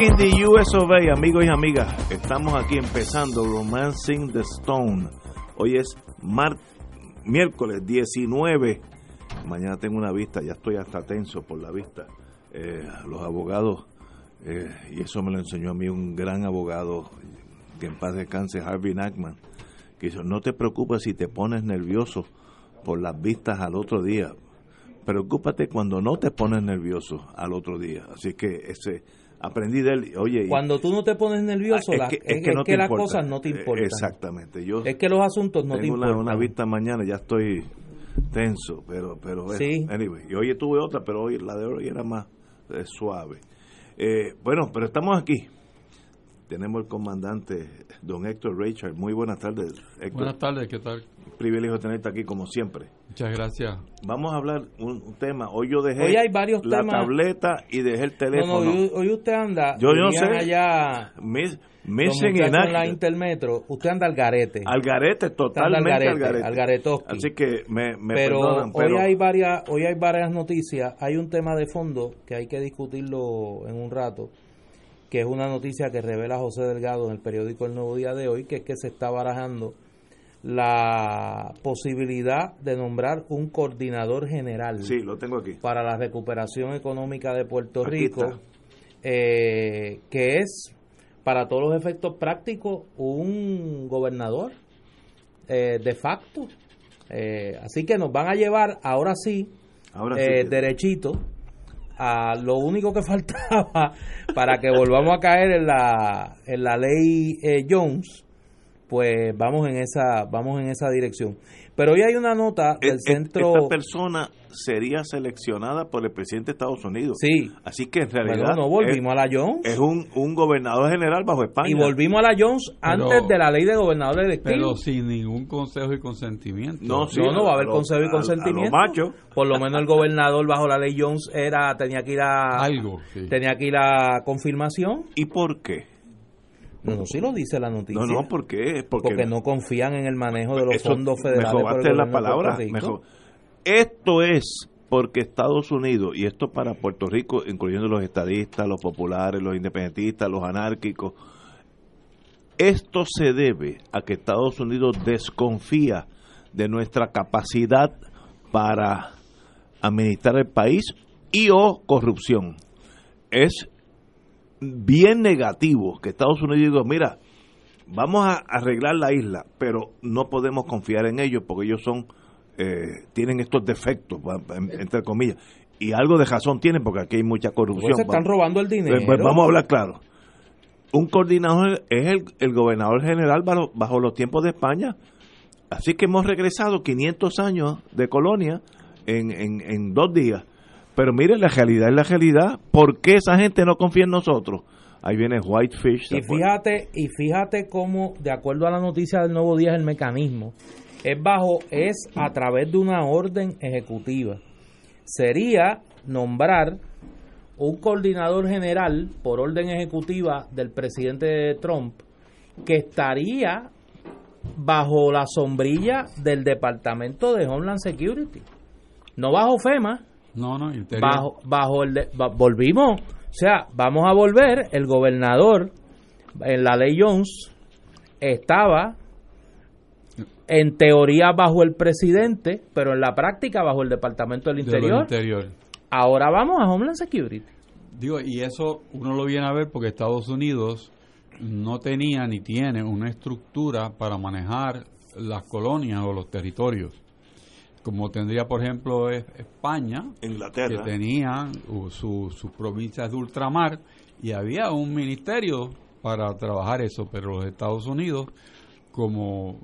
In the US of A, amigos y amigas. Estamos aquí empezando Romancing the Stone. Hoy es mar miércoles 19. Mañana tengo una vista, ya estoy hasta tenso por la vista. Eh, los abogados, eh, y eso me lo enseñó a mí un gran abogado, que en paz descanse, Harvey Nackman, que dijo, no te preocupes si te pones nervioso por las vistas al otro día. Preocúpate cuando no te pones nervioso al otro día. Así que ese aprendí de él. Oye, Cuando tú no te pones nervioso, Ah, es que, es, es que no es que las importa. cosas no te Eh, importan. Exactamente. Yo Es que los asuntos no te tengo una, importan. una vista mañana, ya estoy tenso, pero pero bueno, Sí. anyway. Y hoy tuve otra, pero hoy la de hoy era más eh, suave. Eh, bueno, pero estamos aquí. Tenemos el comandante, don Héctor Richard. Muy buenas tardes, Héctor. Buenas tardes, ¿qué tal? Privilegio tenerte aquí como siempre. Muchas gracias. Vamos a hablar un, un tema. Hoy yo dejé Hoy hay varios la temas. tableta y dejé el No, teléfono. no, hoy, hoy usted anda. Yo- yo dirían sé. allá missing muchachos en la. Intermetro. Usted anda al garete. Al garete, totalmente garete, al garete. al garetoski. Así que me, me pero, perdonan, pero hoy hay varias hoy hay varias noticias hay un tema de fondo que hay que discutirlo en un rato que es una noticia que revela José Delgado en el periódico El Nuevo Día de hoy que es que se está barajando la posibilidad de nombrar un coordinador general sí, lo tengo aquí. para la recuperación económica de Puerto Aquí Rico eh, que es para todos los efectos prácticos un gobernador eh, de facto Eh, así que nos van a llevar ahora sí Ahora sí. que- derechito a lo único que faltaba para que volvamos a caer en la en la ley eh, Jones pues vamos en esa vamos en esa dirección. Pero hoy hay una nota del e- centro Esta persona sería seleccionada por el presidente de Estados Unidos. sí Así que en realidad no volvimos a la Jones es, un, un gobernador general bajo España. y volvimos a la Jones antes de la ley de gobernadores Pero electivos sin ningún consejo y consentimiento. No, sí, no, no va a haber lo- consejo y a- a consentimiento. lo macho. Por lo menos el gobernador bajo la ley Jones era tenía que ir a Algo, sí. tenía que ir a confirmación. ¿Y por qué? No, no, sí lo dice la noticia. No, no, ¿por qué? Porque, porque no confían en el manejo de los fondos federales. Me la palabra. Puerto Rico. me ro- Esto es porque Estados Unidos, y esto para Puerto Rico, incluyendo los estadistas, los populares, los independentistas, los anárquicos, esto se debe a que Estados Unidos desconfía de nuestra capacidad para administrar el país y o corrupción. Es bien negativo que Estados Unidos diga, mira, vamos a arreglar la isla, pero no podemos confiar en ellos porque ellos son eh, tienen estos defectos, entre comillas. Y algo de razón tienen porque aquí hay mucha corrupción. Pues se están Vamos- robando el dinero. pues, pues vamos a hablar claro. Un coordinador es el, el gobernador general bajo, bajo los tiempos de España. Así que hemos regresado 500 años de colonia en, en, en dos días. Pero mire, la realidad es la realidad. ¿Por qué esa gente no confía en nosotros? Ahí viene Whitefish. ¿se Y fíjate, y fíjate cómo, de acuerdo a la noticia del Nuevo Día, el mecanismo es bajo, es a través de una orden ejecutiva. Sería nombrar un coordinador general por orden ejecutiva del presidente Trump que estaría bajo la sombrilla del Departamento de Homeland Security. No bajo FEMA, No, no, interior. bajo bajo el de- volvimos o sea vamos a volver el gobernador en la ley Jones estaba en teoría bajo el presidente pero en la práctica bajo el departamento del de interior interior. Ahora vamos a Homeland Security. Digo, y eso uno lo viene a ver porque Estados Unidos no tenía ni tiene una estructura para manejar las colonias o los territorios. Como tendría, por ejemplo, España, Inglaterra. que tenían sus provincias de ultramar y había un ministerio para trabajar eso, pero los Estados Unidos, como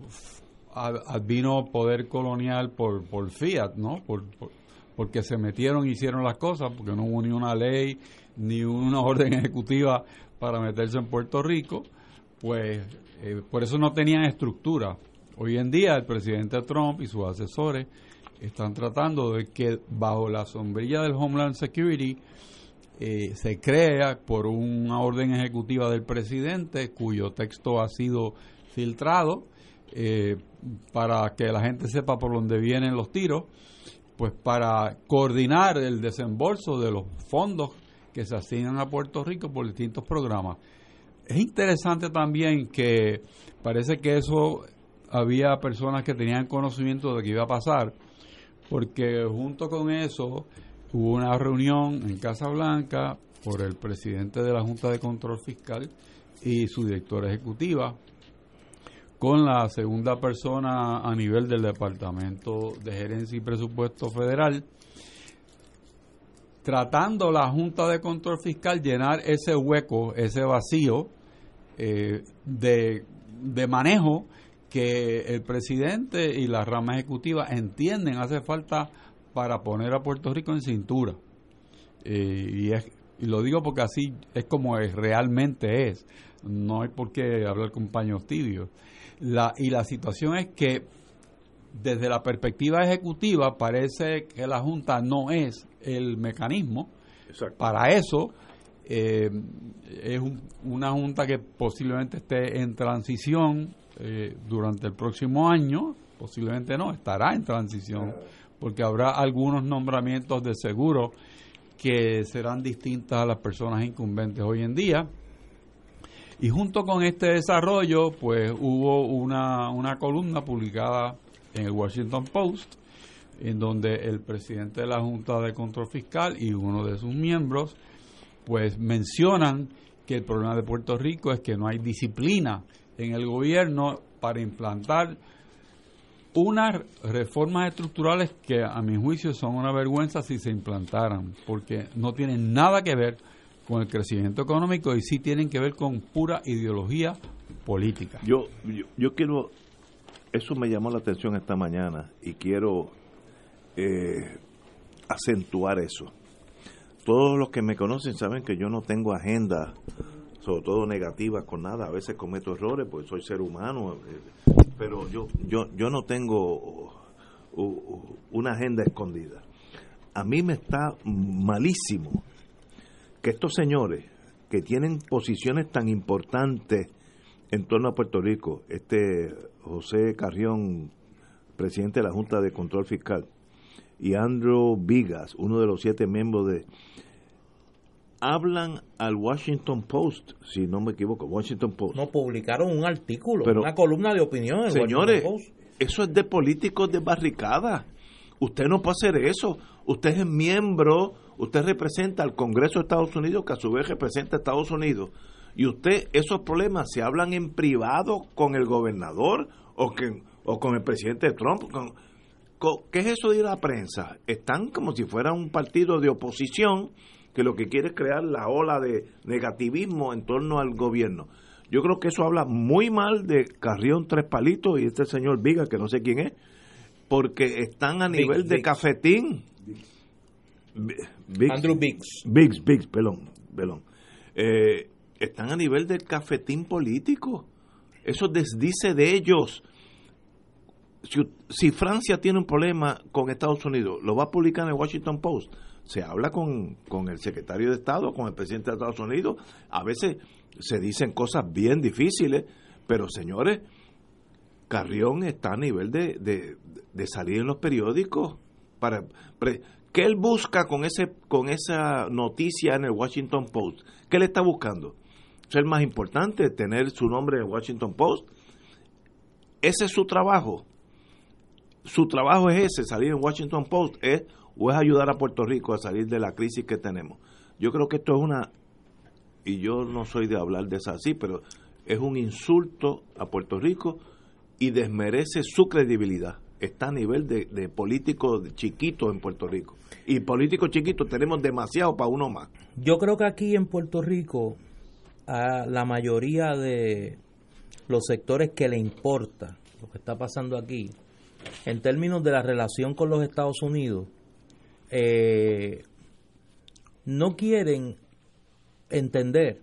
vino poder colonial por, por fiat, ¿no? Por, porque se metieron y hicieron las cosas, porque no hubo ni una ley ni una orden ejecutiva para meterse en Puerto Rico, pues eh, por eso no tenían estructura. Hoy en día el presidente Trump y sus asesores están tratando de que bajo la sombrilla del Homeland Security eh, se crea por una orden ejecutiva del presidente cuyo texto ha sido filtrado eh, para que la gente sepa por dónde vienen los tiros, pues para coordinar el desembolso de los fondos que se asignan a Puerto Rico por distintos programas. Es interesante también que parece que eso había personas que tenían conocimiento de que iba a pasar, porque junto con eso hubo una reunión en Casa Blanca por el presidente de la Junta de Control Fiscal y su directora ejecutiva, con la segunda persona a nivel del Departamento de Gerencia y Presupuesto Federal, tratando la Junta de Control Fiscal llenar ese hueco, ese vacío eh, de, de manejo que el presidente y la rama ejecutiva entienden hace falta para poner a Puerto Rico en cintura. Eh, y, es, y lo digo porque así es como es, realmente es. No hay por qué hablar con paños tibios. La, y la situación es que desde la perspectiva ejecutiva parece que la Junta no es el mecanismo. Para eso eh, es una Junta que posiblemente esté en transición eh, durante el próximo año, posiblemente no, estará en transición, porque habrá algunos nombramientos de seguro que serán distintas a las personas incumbentes hoy en día. Y junto con este desarrollo, pues hubo una, una columna publicada en el Washington Post, en donde el presidente de la Junta de Control Fiscal y uno de sus miembros, pues mencionan que el problema de Puerto Rico es que no hay disciplina en el gobierno para implantar unas reformas estructurales que a mi juicio son una vergüenza si se implantaran, porque no tienen nada que ver con el crecimiento económico y sí tienen que ver con pura ideología política. Yo, yo, yo quiero eso me llamó la atención esta mañana y quiero eh, acentuar eso. Todos los que me conocen saben que yo no tengo agenda, sobre todo negativa, con nada. A veces cometo errores porque soy ser humano, eh, pero yo, yo, yo no tengo una agenda escondida. A mí me está malísimo que estos señores que tienen posiciones tan importantes en torno a Puerto Rico, este José Carrión, presidente de la Junta de Control Fiscal, y Andrew Vigas, uno de los siete miembros de... Hablan al Washington Post, si no me equivoco, Washington Post. No, publicaron un artículo, una columna de opinión en señores, Eso es de políticos de barricada. Usted no puede hacer eso. Usted es miembro, usted representa al Congreso de Estados Unidos, que a su vez representa a Estados Unidos y usted esos problemas se hablan en privado con el gobernador o, que, o con el presidente Trump. ¿Qué es eso de ir a la prensa? Están como si fuera un partido de oposición que lo que quiere es crear la ola de negativismo en torno al gobierno. Yo creo que eso habla muy mal de Carrión Tres Palitos y este señor Viga, que no sé quién es, porque están a nivel de cafetín. Andrew Biggs. Biggs, Biggs, perdón, perdón. Eh, están a nivel del cafetín político. Eso desdice de ellos. Si, Francia tiene un problema con Estados Unidos, lo va a publicar en el Washington Post. Se habla con, con el secretario de Estado, con el presidente de Estados Unidos. A veces se dicen cosas bien difíciles, pero señores, Carrión está a nivel de, de, salir en los periódicos. Para, ¿Qué él busca con, ese, con esa noticia en el Washington Post? ¿Qué le está buscando? ser más importante, tener su nombre en Washington Post. Ese es su trabajo. Su trabajo es ese, salir en Washington Post, es o es ayudar a Puerto Rico a salir de la crisis que tenemos. Yo creo que esto es una, y yo no soy de hablar de eso así, pero es un insulto a Puerto Rico y desmerece su credibilidad. Está a nivel de, de político chiquito en Puerto Rico. Y políticos chiquitos tenemos demasiado para uno más. Yo creo que aquí en Puerto Rico a la mayoría de los sectores que le importa lo que está pasando aquí, en términos de la relación con los Estados Unidos, eh, no quieren entender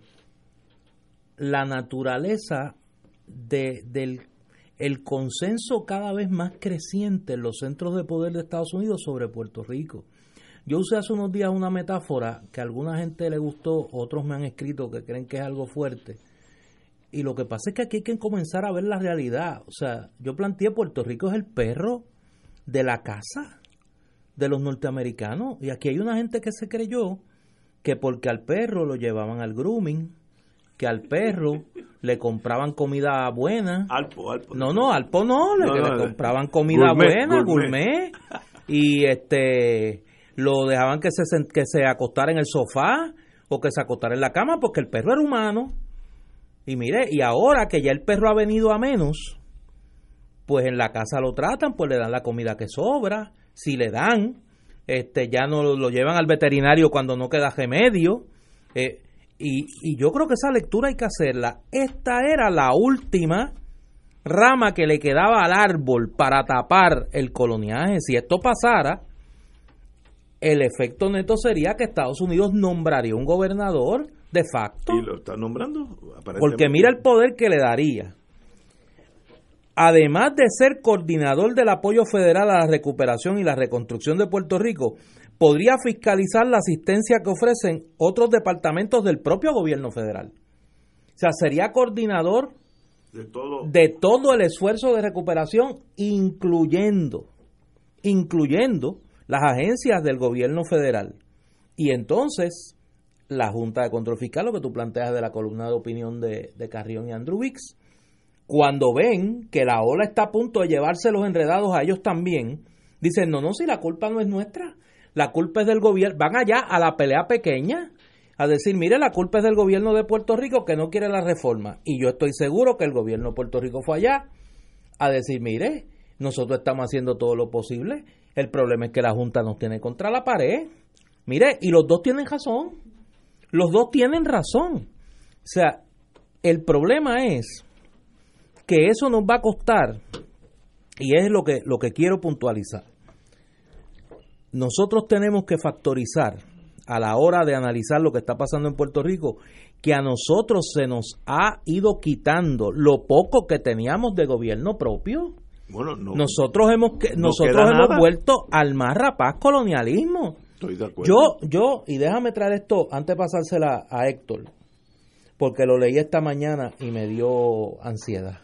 la naturaleza de, del el consenso cada vez más creciente en los centros de poder de Estados Unidos sobre Puerto Rico. Yo usé hace unos días una metáfora que a alguna gente le gustó, otros me han escrito que creen que es algo fuerte. Y lo que pasa es que aquí hay que comenzar a ver la realidad. O sea, yo planteé Puerto Rico es el perro de la casa de los norteamericanos. Y aquí hay una gente que se creyó que porque al perro lo llevaban al grooming, que al perro le compraban comida buena. Alpo, alpo. No, no, Alpo no, le, le compraban comida buena, gourmet. Y este lo dejaban que se, que se acostara en el sofá o que se acostara en la cama porque el perro era humano. Y mire, y ahora que ya el perro ha venido a menos, pues en la casa lo tratan, pues le dan la comida que sobra, si le dan, este ya no lo llevan al veterinario cuando no queda remedio. Eh, y, y yo creo que esa lectura hay que hacerla. Esta era la última rama que le quedaba al árbol para tapar el coloniaje. Si esto pasara, el efecto neto sería que Estados Unidos nombraría un gobernador de facto. Y lo está nombrando. Porque mira el poder que le daría. Además de ser coordinador del apoyo federal a la recuperación y la reconstrucción de Puerto Rico, podría fiscalizar la asistencia que ofrecen otros departamentos del propio gobierno federal. O sea, sería coordinador de todo, de todo el esfuerzo de recuperación, incluyendo, incluyendo las agencias del gobierno federal. Y entonces, la Junta de Control Fiscal, lo que tú planteas de la columna de opinión de, de Carrión y Andrew Wicks, cuando ven que la ola está a punto de llevarse los enredados a ellos también, dicen, no, no, si la culpa no es nuestra, la culpa es del gobierno, van allá a la pelea pequeña, a decir, mire, la culpa es del gobierno de Puerto Rico que no quiere la reforma. Y yo estoy seguro que el gobierno de Puerto Rico fue allá a decir, mire, nosotros estamos haciendo todo lo posible el problema es que la Junta nos tiene contra la pared. Mire, y los dos tienen razón. Los dos tienen razón. O sea, el problema es que eso nos va a costar, y es lo que, lo que quiero puntualizar. Nosotros tenemos que factorizar a la hora de analizar lo que está pasando en Puerto Rico, que a nosotros se nos ha ido quitando lo poco que teníamos de gobierno propio nosotros hemos nosotros hemos vuelto al más rapaz colonialismo. Estoy de acuerdo. Yo, yo, y déjame traer esto antes de pasársela a Héctor, porque lo leí esta mañana y me dio ansiedad.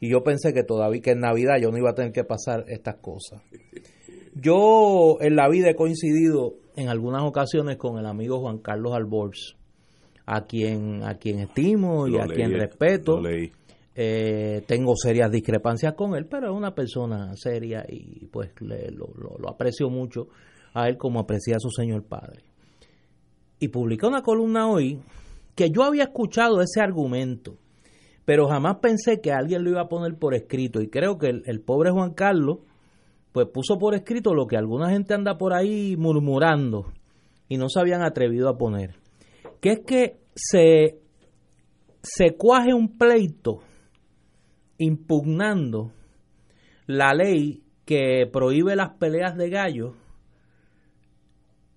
Y yo pensé que todavía, que en Navidad yo no iba a tener que pasar estas cosas. Yo en la vida he coincidido en algunas ocasiones con el amigo Juan Carlos Alborz, a quien, a quien estimo y a quien respeto. Eh, tengo serias discrepancias con él, pero es una persona seria y pues lo, aprecio mucho a él como aprecia a su señor padre. Y publicó una columna hoy que yo había escuchado ese argumento, pero jamás pensé que alguien lo iba a poner por escrito. Y creo que el, el pobre Juan Carlos, pues puso por escrito lo que alguna gente anda por ahí murmurando y no se habían atrevido a poner. Que es que se, se cuaje un pleito impugnando la ley que prohíbe las peleas de gallos,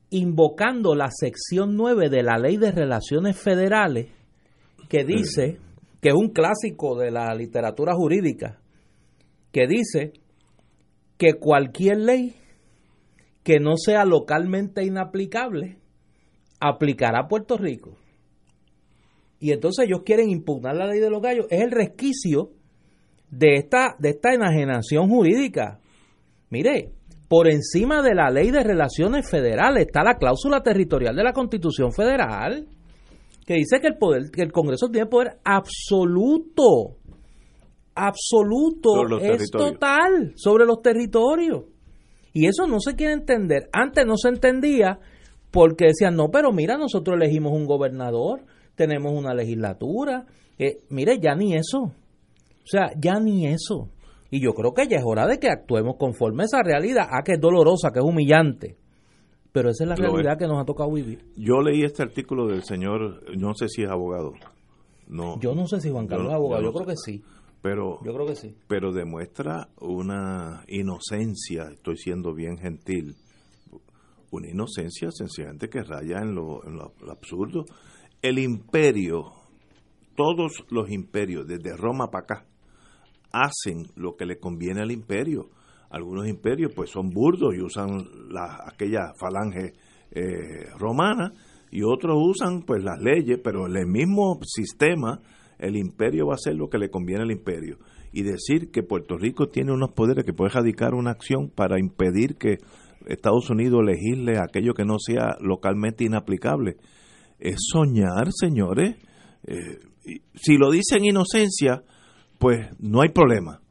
invocando la sección 9 de la ley de relaciones federales, que dice, que es un clásico de la literatura jurídica, que dice que cualquier ley que no sea localmente inaplicable aplicará a Puerto Rico. Y entonces ellos quieren impugnar la ley de los gallos. Es el resquicio de esta, de esta enajenación jurídica. Mire, por encima de la ley de relaciones federales está la cláusula territorial de la Constitución Federal, que dice que el poder, que el Congreso tiene poder absoluto, absoluto, es total sobre los territorios. Y eso no se quiere entender. Antes no se entendía porque decían, no, pero mira, nosotros elegimos un gobernador, tenemos una legislatura. Eh, mire, ya ni eso. O sea, ya ni eso. Y yo creo que ya es hora de que actuemos conforme a esa realidad. Ah, que es dolorosa, que es humillante. Pero esa es la realidad que nos ha tocado vivir. Yo leí este artículo del señor, no sé si es abogado. No. Yo no sé si Juan Carlos es abogado, yo, creo que sí. Pero, yo creo que sí. Pero demuestra una inocencia, estoy siendo bien gentil, una inocencia sencillamente que raya en lo, en lo absurdo. El imperio, todos los imperios, desde Roma para acá, hacen lo que le conviene al imperio algunos imperios pues son burdos y usan la, aquella falange eh, romana y otros usan pues las leyes, pero en el mismo sistema el imperio va a hacer lo que le conviene al imperio. Y decir que Puerto Rico tiene unos poderes que puede radicar una acción para impedir que Estados Unidos legisle aquello que no sea localmente inaplicable, es soñar, señores. Eh, si lo dicen inocencia, pues no hay problema.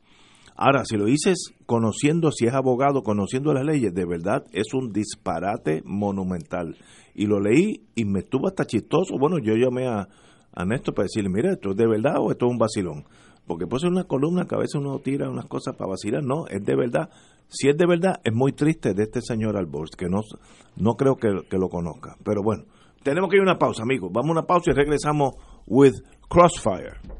Ahora, si lo dices conociendo, si es abogado, conociendo las leyes, de verdad es un disparate monumental. Y lo leí y me estuvo hasta chistoso. Bueno, yo llamé a, a Néstor para decirle, mira, ¿esto es de verdad o esto es un vacilón? Porque puede ser una columna que a veces uno tira unas cosas para vacilar. No, es de verdad. Si es de verdad, es muy triste de este señor Alborz, que no, no creo que, que lo conozca. Pero bueno, tenemos que ir a una pausa, amigos. Vamos a una pausa y regresamos with Crossfire.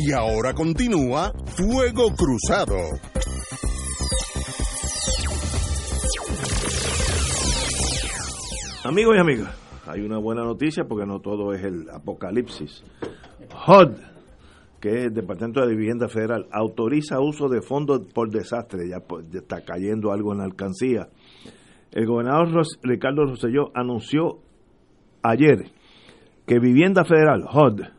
Y ahora continúa Fuego Cruzado. Amigos y amigas, hay una buena noticia porque no todo es el apocalipsis. HUD, que es el Departamento de Vivienda Federal, autoriza uso de fondos por desastre. Ya, está cayendo algo en la alcancía. El gobernador Ricardo Rosselló anunció ayer que Vivienda Federal, HUD,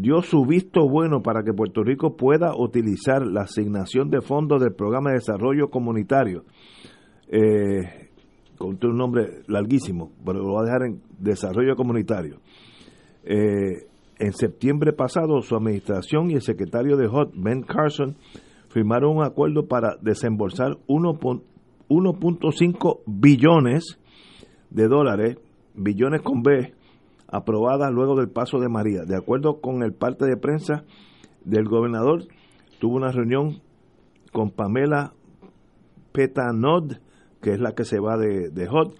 dio su visto bueno para que Puerto Rico pueda utilizar la asignación de fondos del Programa de Desarrollo Comunitario eh, con un nombre larguísimo, pero lo voy a dejar en desarrollo comunitario. Eh, en septiembre pasado, su administración y el secretario de HOT, Ben Carson, firmaron un acuerdo para desembolsar 1.5 billones de dólares, billones con B, aprobadas luego del paso de María. De acuerdo con el parte de prensa del gobernador, tuvo una reunión con Pamela Petanod, que es la que se va de, HOT,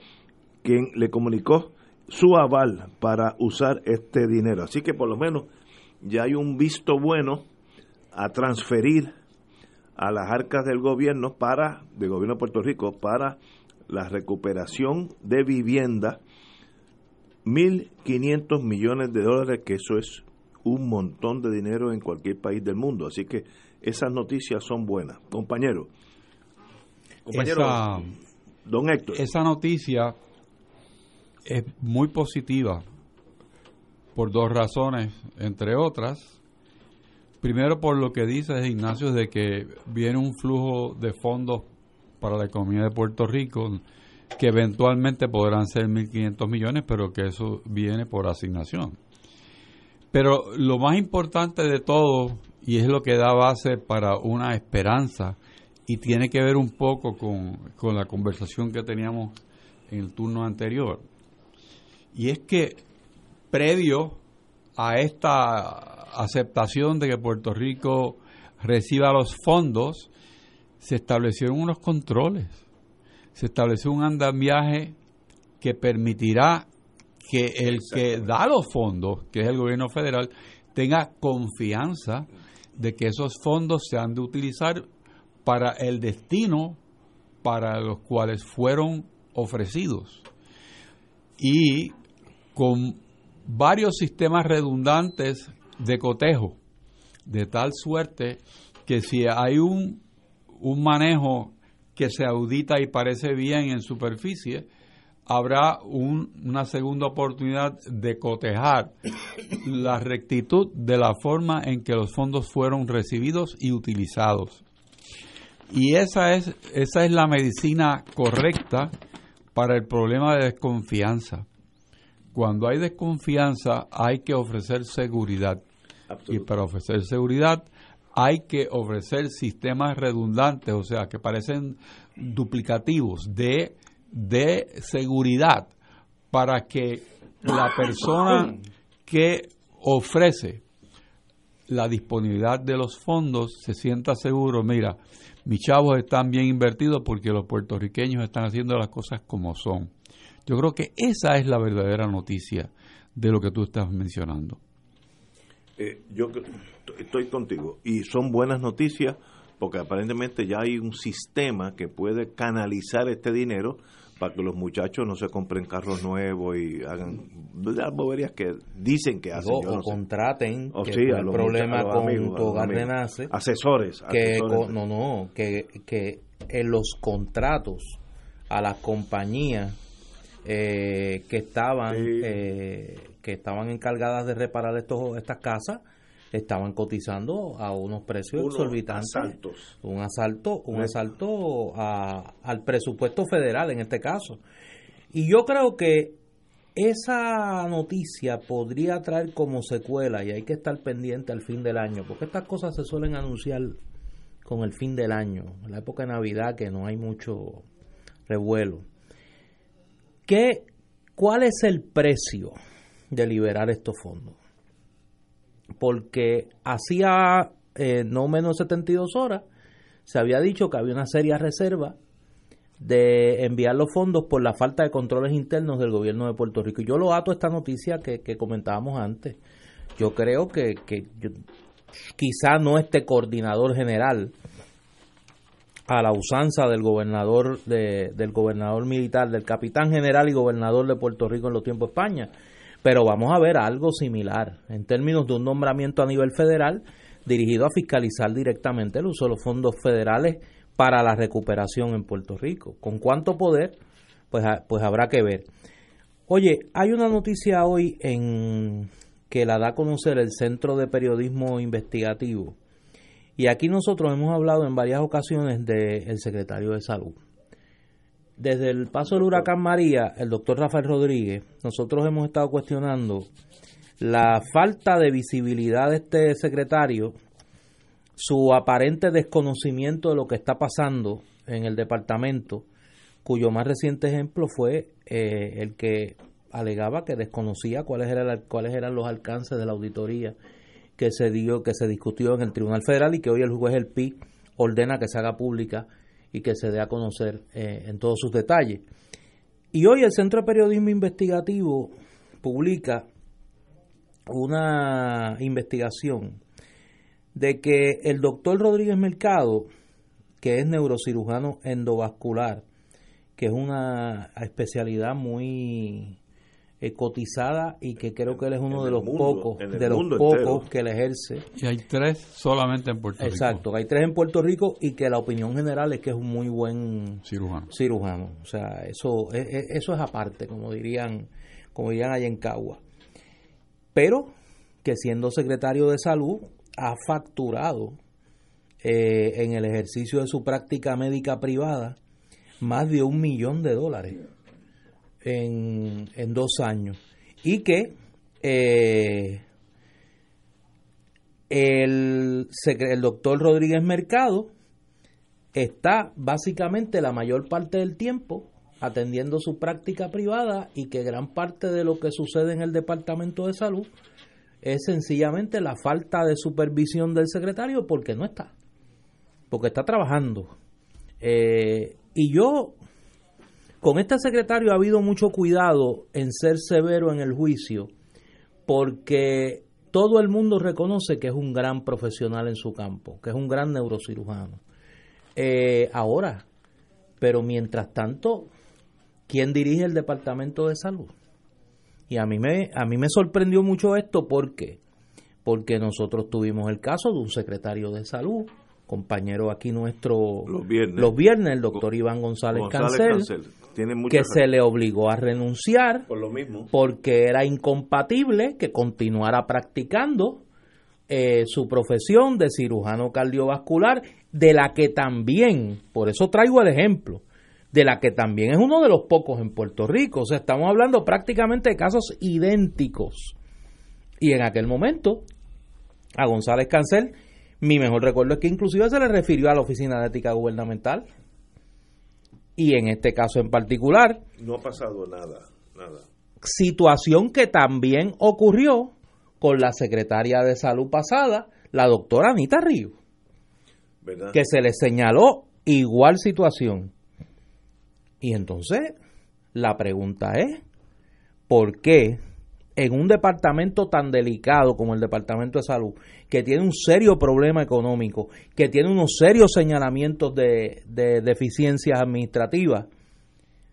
quien le comunicó su aval para usar este dinero. Así que por lo menos ya hay un visto bueno a transferir a las arcas del gobierno para del gobierno de Puerto Rico para la recuperación de vivienda 1.500 millones de dólares, que eso es un montón de dinero en cualquier país del mundo. Así que esas noticias son buenas. Compañero. Compañero. Esa, don Héctor. Esa noticia es muy positiva por dos razones, entre otras. Primero, por lo que dice Ignacio, de que viene un flujo de fondos para la economía de Puerto Rico que eventualmente podrán ser 1.500 millones, pero que eso viene por asignación. Pero lo más importante de todo, y es lo que da base para una esperanza, y tiene que ver un poco con, con la conversación que teníamos en el turno anterior, y es que previo a esta aceptación de que Puerto Rico reciba los fondos, se establecieron unos controles, se estableció un andamiaje que permitirá que el que da los fondos, que es el gobierno federal, tenga confianza de que esos fondos se han de utilizar para el destino para los cuales fueron ofrecidos. Y con varios sistemas redundantes de cotejo, de tal suerte que si hay un, un manejo que se audita y parece bien en superficie, habrá una segunda oportunidad de cotejar la rectitud de la forma en que los fondos fueron recibidos y utilizados. Y esa es, esa es la medicina correcta para el problema de desconfianza. Cuando hay desconfianza hay que ofrecer seguridad. Y para ofrecer seguridad hay que ofrecer sistemas redundantes, o sea, que parecen duplicativos de de seguridad para que la persona que ofrece la disponibilidad de los fondos se sienta seguro, mira, mis chavos están bien invertidos porque los puertorriqueños están haciendo las cosas como son. Yo creo que esa es la verdadera noticia de lo que tú estás mencionando. Eh, yo estoy contigo y son buenas noticias porque aparentemente ya hay un sistema que puede canalizar este dinero para que los muchachos no se compren carros nuevos y hagan las boberías que dicen que hacen. O, contraten, que el problema con tu hogar renace. Asesores. Que no, no, que, que en los contratos a las compañías eh, que estaban eh, que estaban encargadas de reparar estos estas casas estaban cotizando a unos precios exorbitantes. Un asalto, un asalto al presupuesto federal en este caso. Y yo creo que esa noticia podría traer como secuela, y hay que estar pendiente al fin del año, porque estas cosas se suelen anunciar con el fin del año, en la época de Navidad que no hay mucho revuelo. ¿Qué, ¿Cuál es el precio de liberar estos fondos? porque hacía eh, no menos de 72 horas se había dicho que había una seria reserva de enviar los fondos por la falta de controles internos del gobierno de Puerto Rico. Yo lo ato a esta noticia que, comentábamos antes. Yo creo que, que quizá no este coordinador general a la usanza del gobernador de, del gobernador militar, del capitán general y gobernador de Puerto Rico en los tiempos de España, pero vamos a ver algo similar en términos de un nombramiento a nivel federal dirigido a fiscalizar directamente el uso de los fondos federales para la recuperación en Puerto Rico. ¿Con cuánto poder? Pues, pues habrá que ver. Oye, hay una noticia hoy en que la da a conocer el Centro de Periodismo Investigativo. Y aquí nosotros hemos hablado en varias ocasiones del secretario de Salud. Desde el paso del huracán María, el doctor Rafael Rodríguez, nosotros hemos estado cuestionando la falta de visibilidad de este secretario, su aparente desconocimiento de lo que está pasando en el departamento, cuyo más reciente ejemplo fue eh, el que alegaba que desconocía cuáles eran, cuáles eran los alcances de la auditoría que se dio, que se discutió en el Tribunal Federal y que hoy el juez El PI ordena que se haga pública y que se dé a conocer eh, en todos sus detalles. Y hoy el Centro de Periodismo Investigativo publica una investigación de que el doctor Rodríguez Mercado, que es neurocirujano endovascular, que es una especialidad muy eh, cotizada y que creo que él es uno de los pocos de los pocos que le ejerce. Y hay tres solamente en Puerto Rico. Exacto hay tres en Puerto Rico y que la opinión general es que es un muy buen cirujano. cirujano. O sea eso e, e, eso es aparte como dirían como dirían allá en Cagua. Pero que siendo secretario de salud ha facturado eh, en el ejercicio de su práctica médica privada más de un millón de dólares en, en dos años y que eh, el, el doctor Rodríguez Mercado está básicamente la mayor parte del tiempo atendiendo su práctica privada y que gran parte de lo que sucede en el Departamento de Salud es sencillamente la falta de supervisión del secretario porque no está, porque está trabajando. Eh, y yo con este secretario ha habido mucho cuidado en ser severo en el juicio, porque todo el mundo reconoce que es un gran profesional en su campo, que es un gran neurocirujano. Eh, ahora, pero mientras tanto, ¿quién dirige el Departamento de Salud? Y a mí me, a mí me sorprendió mucho esto porque porque nosotros tuvimos el caso de un secretario de salud compañero aquí nuestro los viernes, los viernes el doctor Iván González, Cancel, que se le obligó a renunciar por lo mismo. porque era incompatible que continuara practicando eh, su profesión de cirujano cardiovascular, de la que también, por eso traigo el ejemplo, de la que también es uno de los pocos en Puerto Rico. O sea, estamos hablando prácticamente de casos idénticos. Y en aquel momento, a González Cancel mi mejor recuerdo es que inclusive se le refirió a la Oficina de Ética Gubernamental. Y en este caso en particular... No ha pasado nada, nada. Situación que también ocurrió con la secretaria de salud pasada, la doctora Anita Río. Que se le señaló igual situación. Y entonces, la pregunta es, ¿por qué en un departamento tan delicado como el Departamento de Salud, que tiene un serio problema económico, que tiene unos serios señalamientos de, deficiencias administrativas,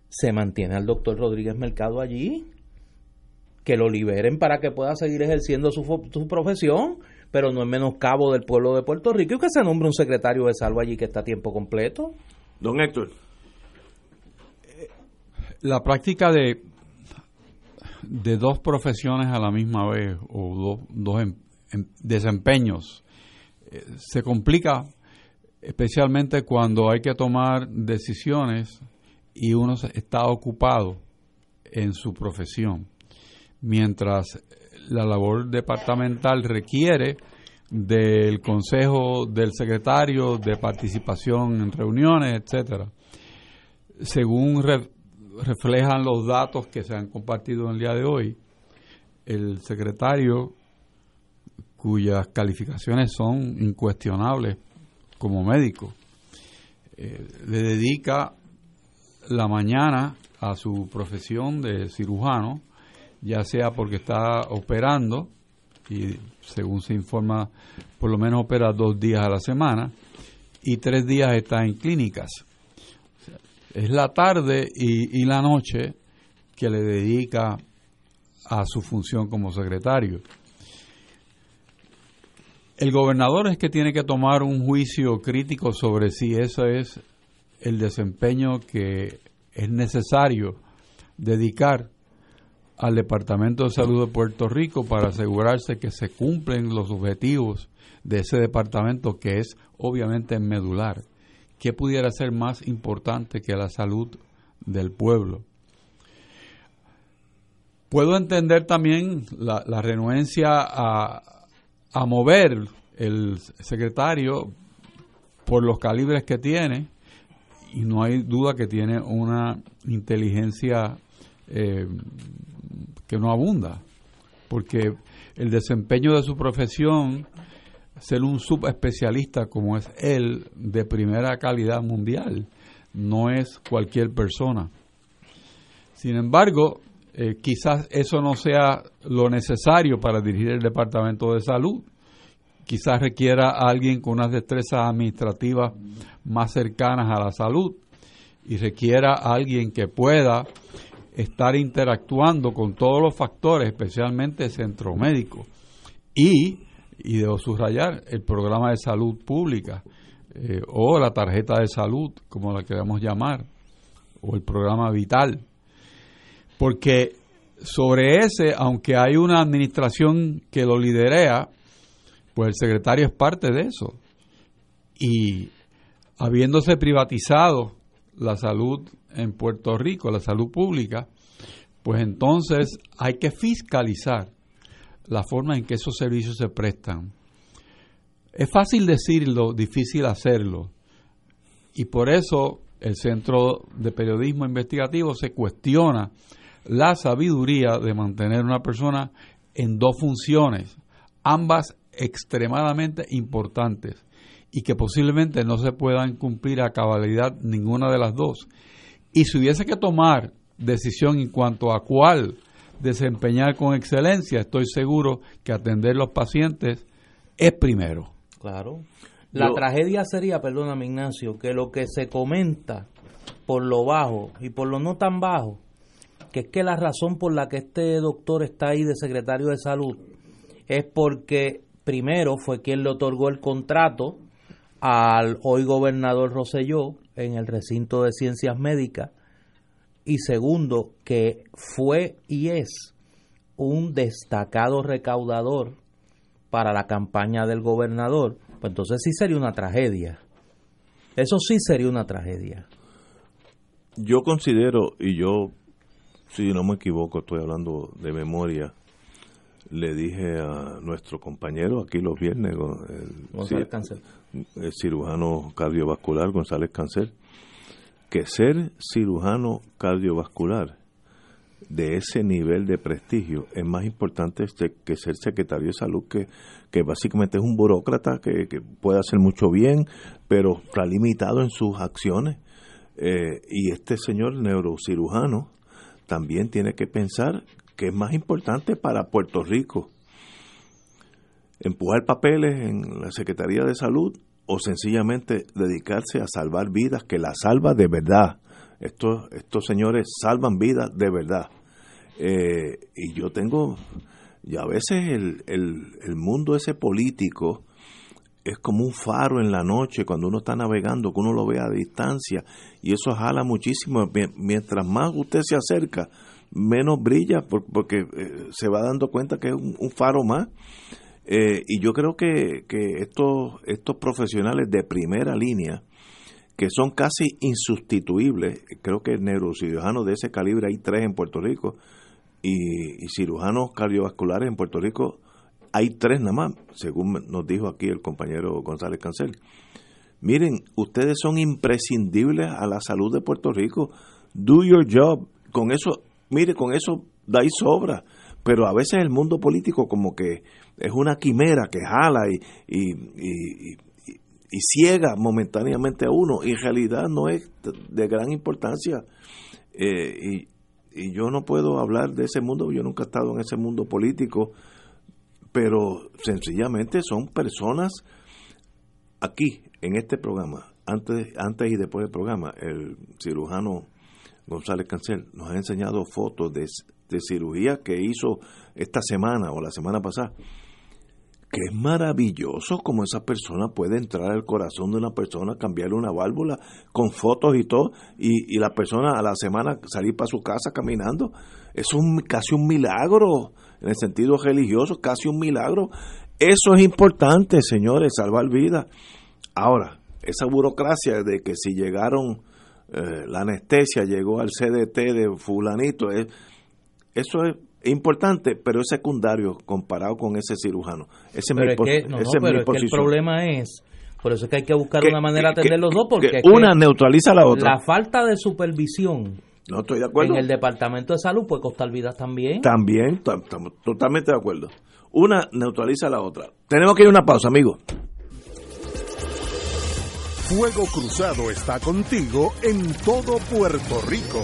se mantiene al doctor Rodríguez Mercado allí, que lo liberen para que pueda seguir ejerciendo su, su profesión, pero no es menoscabo del pueblo de Puerto Rico y que se nombre un secretario de salud allí que está a tiempo completo. Don Héctor. La práctica de de dos profesiones a la misma vez o dos em, em, desempeños eh, se complica especialmente cuando hay que tomar decisiones y uno está ocupado en su profesión, mientras la labor departamental requiere del consejo del secretario, de participación en reuniones, etcétera. Según reflejan los datos que se han compartido en el día de hoy, el secretario, cuyas calificaciones son incuestionables como médico, eh, le dedica la mañana a su profesión de cirujano, ya sea porque está operando, y según se informa, por lo menos opera dos días a la semana, y tres días está en clínicas es la tarde y, la noche que le dedica a su función como secretario. El gobernador es que tiene que tomar un juicio crítico sobre si ese es el desempeño que es necesario dedicar al Departamento de Salud de Puerto Rico para asegurarse que se cumplen los objetivos de ese departamento que es obviamente medular. ¿Qué pudiera ser más importante que la salud del pueblo. Puedo entender también la, renuencia a, mover el secretario por los calibres que tiene, y no hay duda que tiene una inteligencia eh, que no abunda, porque el desempeño de su profesión, ser un subespecialista como es él, de primera calidad mundial, no es cualquier persona. Sin embargo, eh, quizás eso no sea lo necesario para dirigir el Departamento de Salud. Quizás requiera a alguien con unas destrezas administrativas más cercanas a la salud y requiera a alguien que pueda estar interactuando con todos los factores, especialmente el centro médico. Y, y debo subrayar, el programa de salud pública eh, o la tarjeta de salud, como la queremos llamar, o el programa vital. Porque sobre ese, aunque hay una administración que lo liderea, pues el secretario es parte de eso. Y habiéndose privatizado la salud en Puerto Rico, la salud pública, pues entonces hay que fiscalizar la forma en que esos servicios se prestan. Es fácil decirlo, difícil hacerlo. Y por eso el Centro de Periodismo Investigativo se cuestiona la sabiduría de mantener una persona en dos funciones, ambas extremadamente importantes y que posiblemente no se puedan cumplir a cabalidad ninguna de las dos. Y si hubiese que tomar decisión en cuanto a cuál desempeñar con excelencia, estoy seguro que atender los pacientes es primero. Claro. La tragedia sería, perdóname Ignacio, que lo que se comenta por lo bajo y por lo no tan bajo, que es que la razón por la que este doctor está ahí de secretario de salud es porque primero fue quien le otorgó el contrato al hoy gobernador Roselló en el recinto de ciencias médicas y segundo que fue y es un destacado recaudador para la campaña del gobernador, pues entonces sí sería una tragedia. Eso sí sería una tragedia. Yo considero, y yo, si no me equivoco, estoy hablando de memoria, le dije a nuestro compañero aquí los viernes, el, el cirujano cardiovascular González Cancel, que ser cirujano cardiovascular de ese nivel de prestigio es más importante que ser secretario de salud, que, que básicamente es un burócrata que, puede hacer mucho bien, pero está limitado en sus acciones. Eh, y este señor neurocirujano también tiene que pensar que es más importante para Puerto Rico empujar papeles en la Secretaría de Salud o sencillamente dedicarse a salvar vidas, que la salva de verdad. Estos, estos señores salvan vidas de verdad. Eh, y yo tengo, y a veces el, el, mundo ese político es como un faro en la noche cuando uno está navegando, que uno lo ve a distancia, y eso jala muchísimo. Mientras más usted se acerca, menos brilla, porque eh, se va dando cuenta que es un faro más. Eh, y yo creo que, que estos, estos profesionales de primera línea, que son casi insustituibles, creo que neurocirujanos de ese calibre hay tres en Puerto Rico, y, cirujanos cardiovasculares en Puerto Rico hay tres nada más, según nos dijo aquí el compañero González Cancel. Miren, ustedes son imprescindibles a la salud de Puerto Rico. Do your job. Con eso, mire, con eso dais sobra. Pero a veces el mundo político como que es una quimera que jala y, y, ciega momentáneamente a uno y en realidad no es de gran importancia. Eh, y, y yo no puedo hablar de ese mundo, yo nunca he estado en ese mundo político, pero sencillamente son personas aquí, en este programa, antes, antes y después del programa, el cirujano González Cancel nos ha enseñado fotos de, de cirugía que hizo esta semana o la semana pasada que es maravilloso como esa persona puede entrar al corazón de una persona, cambiarle una válvula con fotos y todo, y, la persona a la semana salir para su casa caminando. Es un, casi un milagro, en el sentido religioso, casi un milagro. Eso es importante, señores, salvar vidas. Ahora, esa burocracia de que si llegaron eh, la anestesia llegó al CDT de fulanito. Es, eso es importante, pero es secundario comparado con ese cirujano. Ese pero es, mi, es que, no, no, esa es mi pero es que el problema es, por eso es que hay que buscar Que- una manera de atender los dos, porque que es que una neutraliza a la otra. la falta de supervisión no estoy de acuerdo. en el Departamento de Salud puede costar vidas también. También, tam- estamos totalmente de acuerdo. Una neutraliza a la otra. Tenemos que ir a una pausa, amigos. Fuego Cruzado está contigo en todo Puerto Rico.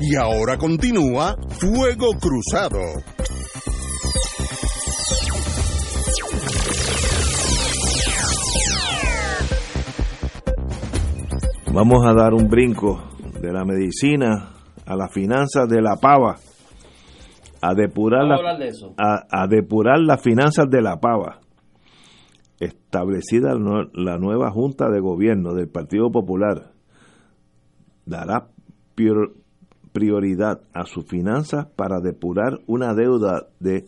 Y ahora continúa Fuego Cruzado. Vamos a dar un brinco de la medicina a las finanzas de la pava. A depurar, la- de eso. a, a depurar las finanzas de la pava. Establecida la nueva Junta de Gobierno del Partido Popular, dará prioridad a sus finanzas para depurar una deuda de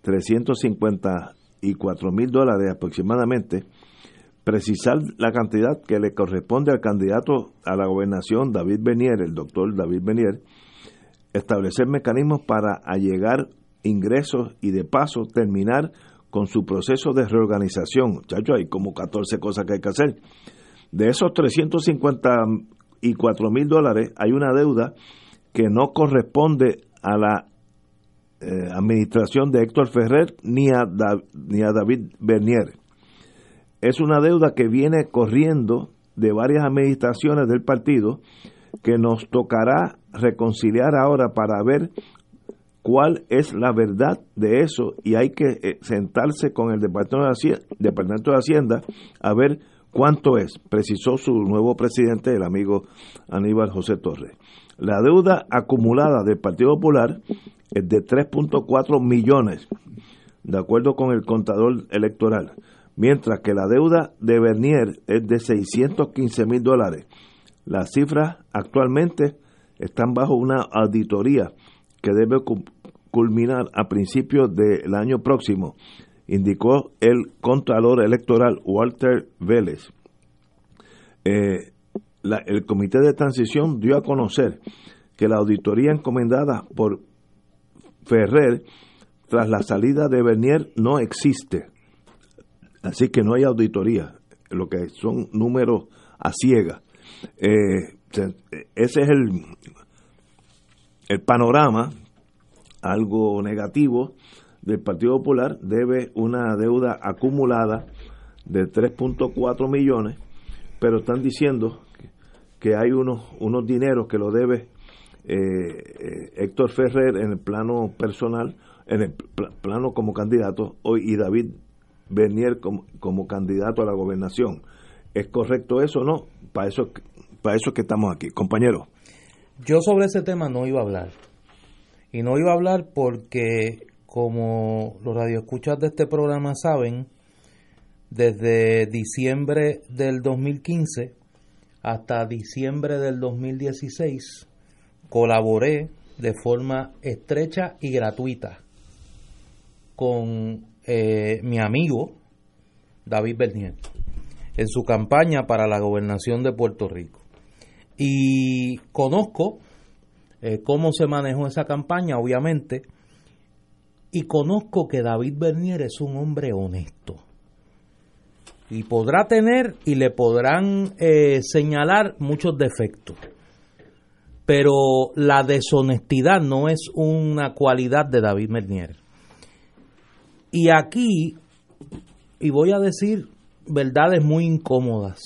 354 mil dólares aproximadamente, precisar la cantidad que le corresponde al candidato a la gobernación David Benier, el doctor David Benier, establecer mecanismos para allegar ingresos y de paso terminar con su proceso de reorganización. Chacho, hay como 14 cosas que hay que hacer. De esos 354 mil dólares hay una deuda que no corresponde a la eh, administración de Héctor Ferrer ni a, ni a David Bernier. Es una deuda que viene corriendo de varias administraciones del partido que nos tocará reconciliar ahora para ver cuál es la verdad de eso y hay que eh, sentarse con el Departamento de, Hacienda, Departamento de Hacienda a ver cuánto es, precisó su nuevo presidente, el amigo Aníbal José Torres. La deuda acumulada del Partido Popular es de 3.4 millones, de acuerdo con el contador electoral, mientras que la deuda de Bernier es de 615 mil dólares. Las cifras actualmente están bajo una auditoría que debe cu- culminar a principios del año próximo, indicó el contralor electoral Walter Vélez. Eh, la- el comité de transición dio a conocer que la auditoría encomendada por Ferrer tras la salida de Bernier no existe. Así que no hay auditoría, lo que son números a ciegas. Eh, ese es el, el panorama, algo negativo del Partido Popular, debe una deuda acumulada de 3.4 millones, pero están diciendo que hay unos, unos dineros que lo debe eh, eh, Héctor Ferrer en el plano personal, en el plano como candidato, hoy y David Bernier como, como, candidato a la gobernación. ¿Es correcto eso o no? Para eso, para eso es que estamos aquí. Compañero. Yo sobre ese tema no iba a hablar. Y no iba a hablar porque, como los radioescuchas de este programa saben, desde diciembre del 2015 hasta diciembre del 2016 colaboré de forma estrecha y gratuita con eh, mi amigo David Bernier en su campaña para la gobernación de Puerto Rico. Y conozco eh, cómo se manejó esa campaña, obviamente, y conozco que David Bernier es un hombre honesto. Y podrá tener y le podrán eh, señalar muchos defectos pero la deshonestidad no es una cualidad de David Mernier. Y aquí, y voy a decir verdades muy incómodas,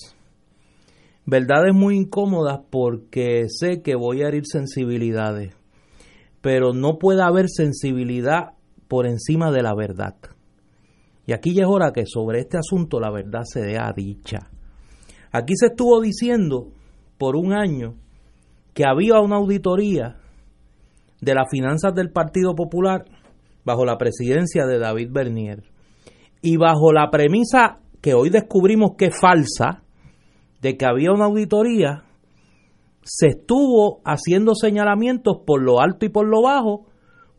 verdades muy incómodas porque sé que voy a herir sensibilidades, pero no puede haber sensibilidad por encima de la verdad. Y aquí ya es hora que sobre este asunto la verdad se dé a dicha. Aquí se estuvo diciendo por un año que había una auditoría de las finanzas del Partido Popular bajo la presidencia de David Bernier y bajo la premisa que hoy descubrimos que es falsa de que había una auditoría, se estuvo haciendo señalamientos por lo alto y por lo bajo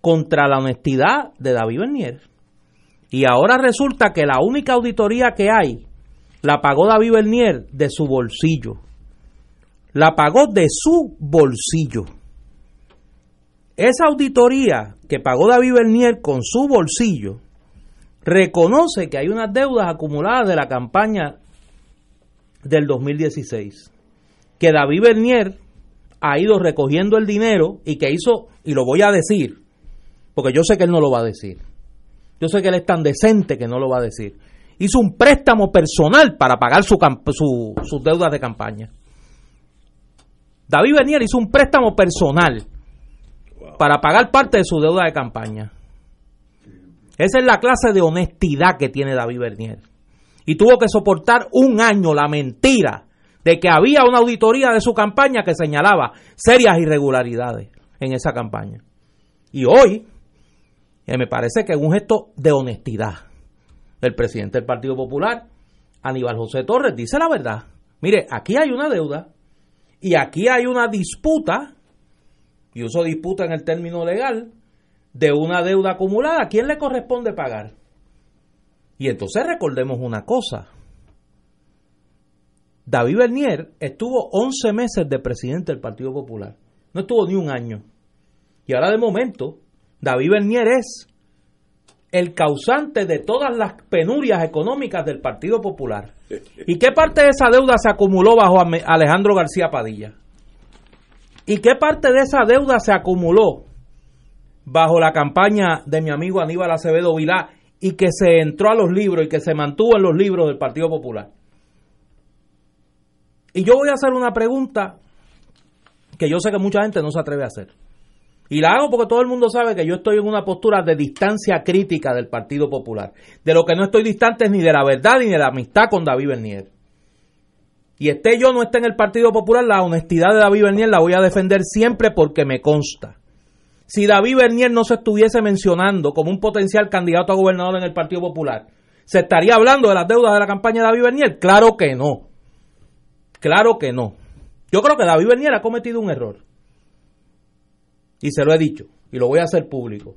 contra la honestidad de David Bernier. Y ahora resulta que la única auditoría que hay la pagó David Bernier de su bolsillo la pagó de su bolsillo. Esa auditoría que pagó David Bernier con su bolsillo reconoce que hay unas deudas acumuladas de la campaña del 2016, que David Bernier ha ido recogiendo el dinero y que hizo, y lo voy a decir, porque yo sé que él no lo va a decir, yo sé que él es tan decente que no lo va a decir, hizo un préstamo personal para pagar su, sus deudas de campaña. David Bernier hizo un préstamo personal para pagar parte de su deuda de campaña. Esa es la clase de honestidad que tiene David Bernier. Y tuvo que soportar un año la mentira de que había una auditoría de su campaña que señalaba serias irregularidades en esa campaña. Y hoy, me parece que es un gesto de honestidad del presidente del Partido Popular, Aníbal José Torres, dice la verdad. Mire, aquí hay una deuda y aquí hay una disputa, y uso disputa en el término legal, de una deuda acumulada. ¿A quién le corresponde pagar? Y entonces recordemos una cosa. David Bernier estuvo 11 meses de presidente del Partido Popular. No estuvo ni un año. Y ahora de momento, David Bernier es el causante de todas las penurias económicas del Partido Popular. ¿Y qué parte de esa deuda se acumuló bajo Alejandro García Padilla? ¿Y qué parte de esa deuda se acumuló bajo la campaña de mi amigo Aníbal Acevedo Vilá y que se entró a los libros y que se mantuvo en los libros del Partido Popular? Y yo voy a hacer una pregunta que yo sé que mucha gente no se atreve a hacer. Y la hago porque todo el mundo sabe que yo estoy en una postura de distancia crítica del Partido Popular. De lo que no estoy distante es ni de la verdad ni de la amistad con David Bernier. Y esté yo no esté en el Partido Popular, la honestidad de David Bernier la voy a defender siempre porque me consta. Si David Bernier no se estuviese mencionando como un potencial candidato a gobernador en el Partido Popular, ¿se estaría hablando de las deudas de la campaña de David Bernier? Claro que no. Claro que no. Yo creo que David Bernier ha cometido un error y se lo he dicho, y lo voy a hacer público.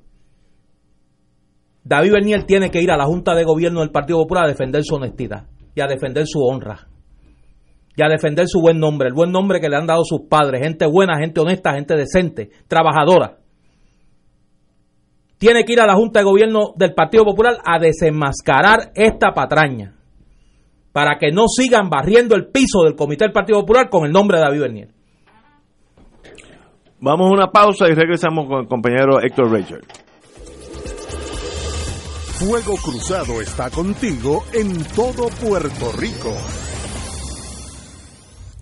David Bernier tiene que ir a la Junta de Gobierno del Partido Popular a defender su honestidad y a defender su honra y a defender su buen nombre, el buen nombre que le han dado sus padres, gente buena, gente honesta, gente decente, trabajadora. tiene que ir a la Junta de Gobierno del Partido Popular a desenmascarar esta patraña para que no sigan barriendo el piso del Comité del Partido Popular con el nombre de David Bernier. Vamos a una pausa y regresamos con el compañero Héctor Richard. Fuego Cruzado está contigo en todo Puerto Rico.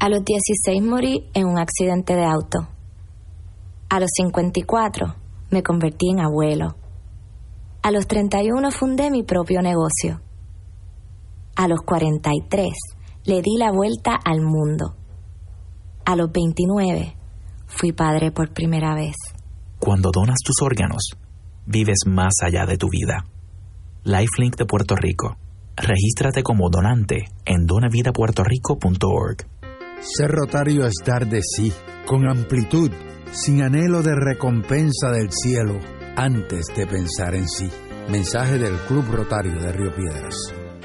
A los 16 morí en un accidente de auto. A los 54 me convertí en abuelo. A los 31 fundé mi propio negocio. A los 43 le di la vuelta al mundo. A los 29 fui padre por primera vez. Cuando donas tus órganos, vives más allá de tu vida. Lifelink de Puerto Rico. Regístrate como donante en donavidapuertorico.org. Ser rotario es dar de sí, con amplitud, sin anhelo de recompensa del cielo, antes de pensar en sí. Mensaje del Club Rotario de Río Piedras.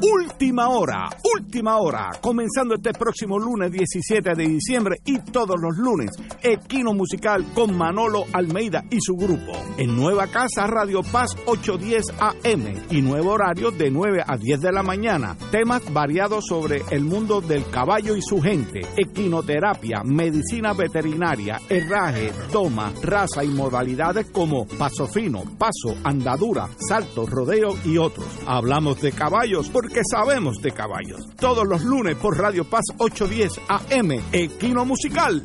Última hora, última hora, comenzando este próximo lunes 17 de diciembre y todos los lunes, Equino Musical con Manolo Almeida y su grupo. En Nueva Casa Radio Paz 810 AM y nuevo horario de 9 a 10 de la mañana. Temas variados sobre el mundo del caballo y su gente, equinoterapia, medicina veterinaria, herraje, doma, raza y modalidades como paso fino, paso, andadura, salto, rodeo y otros. Hablamos de caballos por que sabemos de caballos. Todos los lunes por Radio Paz 810 AM, Equino Musical.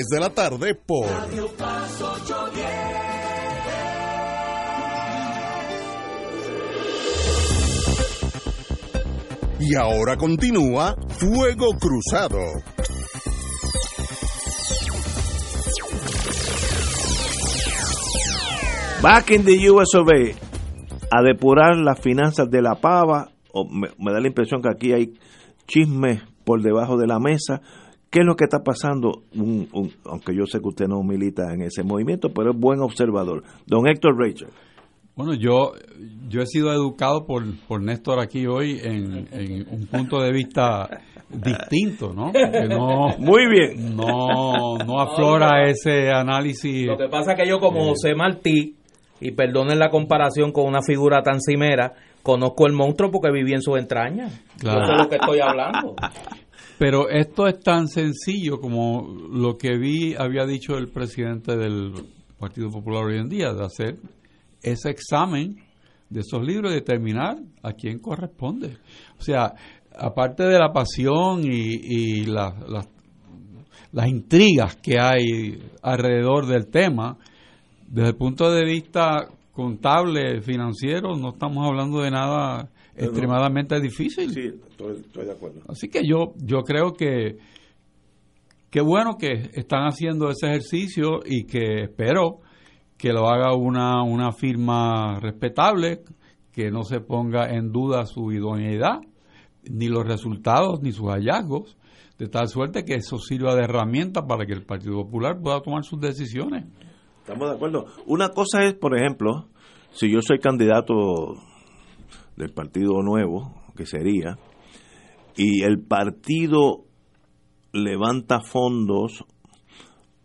de la tarde por Y ahora continúa Fuego Cruzado. Back in the US of A, a depurar las finanzas de la pava, o me, me da la impresión que aquí hay chismes por debajo de la mesa, ¿Qué es lo que está pasando? Un, un, aunque yo sé que usted no milita en ese movimiento, pero es buen observador. Don Héctor Rachel. Bueno, yo, yo he sido educado por, por Néstor aquí hoy en, en un punto de vista distinto, ¿no? Que no Muy bien. No, no aflora ese análisis. Lo que pasa es que yo como José Martí, y perdonen la comparación con una figura tan cimera, conozco el monstruo porque viví en sus entrañas. Claro. Yo sé lo que estoy hablando. Pero esto es tan sencillo como lo que vi, había dicho el presidente del Partido Popular hoy en día, de hacer ese examen de esos libros y determinar a quién corresponde. O sea, aparte de la pasión y, y la- la- las intrigas que hay alrededor del tema, desde el punto de vista contable, financiero, no estamos hablando de nada extremadamente difícil. Sí, estoy, estoy de acuerdo. Así que yo, yo creo que qué bueno que están haciendo ese ejercicio y que espero que lo haga una, una firma respetable, que no se ponga en duda su idoneidad, ni los resultados, ni sus hallazgos, de tal suerte que eso sirva de herramienta para que el Partido Popular pueda tomar sus decisiones. Estamos de acuerdo. Una cosa es, por ejemplo, si yo soy candidato del Partido Nuevo, que sería, y el partido levanta fondos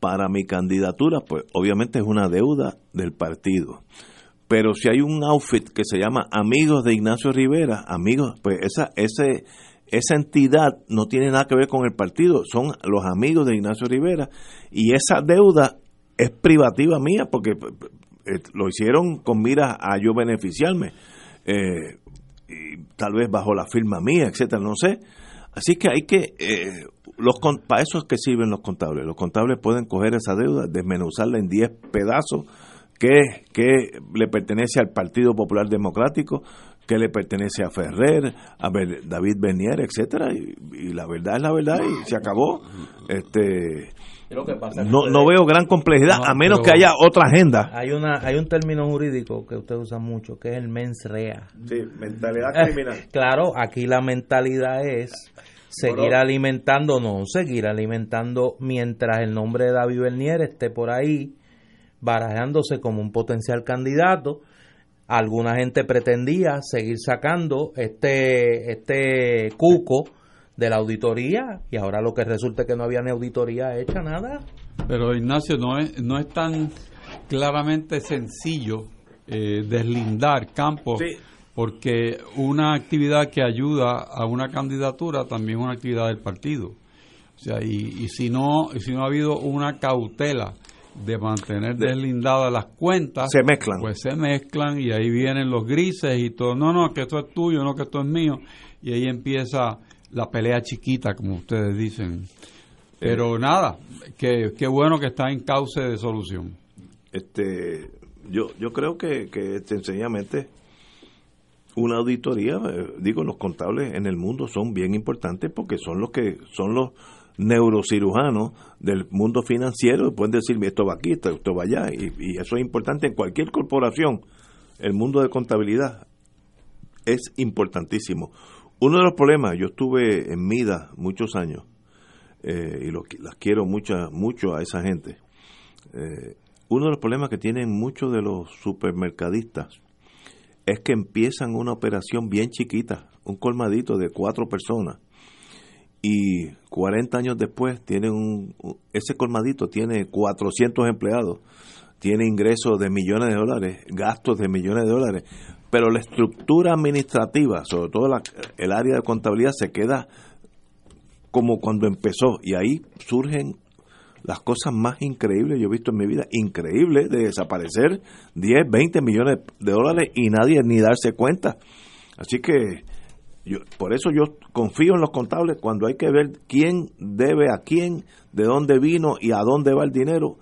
para mi candidatura, pues obviamente es una deuda del partido. Pero si hay un outfit que se llama Amigos de Ignacio Rivera, amigos, pues esa, ese, esa entidad no tiene nada que ver con el partido, son los amigos de Ignacio Rivera y esa deuda es privativa mía porque eh, lo hicieron con miras a yo beneficiarme, eh, y tal vez bajo la firma mía, etcétera, no sé. Así que hay que, eh, los para eso es que sirven los contables. Los contables pueden coger esa deuda, desmenuzarla en 10 pedazos, que, que le pertenece al Partido Popular Democrático, que le pertenece a Ferrer, a David Bernier, etcétera, y, la verdad es la verdad y se acabó. Este no, no veo gran complejidad, a menos que haya otra agenda. Hay una hay un término jurídico que usted usa mucho, que es el mens rea. Sí, mentalidad criminal. claro, aquí la mentalidad es seguir alimentando, no, seguir alimentando mientras el nombre de David Bernier esté por ahí barajándose como un potencial candidato. Alguna gente pretendía seguir sacando este este cuco de la auditoría y ahora lo que resulta es que no había ni auditoría hecha nada. Pero Ignacio, no es, no es tan claramente sencillo eh, deslindar campos, porque una actividad que ayuda a una candidatura también es una actividad del partido. O sea, y, y si no si no ha habido una cautela de mantener deslindadas las cuentas, se mezclan. Pues se mezclan y ahí vienen los grises y todo. No, no, que esto es tuyo, no, que esto es mío. Y ahí empieza la pelea chiquita, como ustedes dicen. Pero nada, que, bueno que está en cauce de solución. Este, yo, yo creo que, que sencillamente una auditoría, eh, digo, los contables en el mundo son bien importantes porque son los que son los neurocirujanos del mundo financiero, pueden decirme esto va aquí, esto, va allá, y, y, eso es importante en cualquier corporación. El mundo de contabilidad es importantísimo. Uno de los problemas, yo estuve en Mida muchos años eh, y las quiero mucho, mucho a esa gente. Eh, uno de los problemas que tienen muchos de los supermercadistas es que empiezan una operación bien chiquita, un colmadito de cuatro personas, y 40 años después tienen un, ese colmadito tiene 400 empleados, tiene ingresos de millones de dólares, gastos de millones de dólares, pero la estructura administrativa, sobre todo el área de contabilidad, se queda como cuando empezó y ahí surgen las cosas más increíbles yo he visto en mi vida, increíbles de desaparecer 10, 20 millones de dólares y nadie ni darse cuenta. Así que yo, por eso yo confío en los contables cuando hay que ver quién debe a quién, de dónde vino y a dónde va el dinero.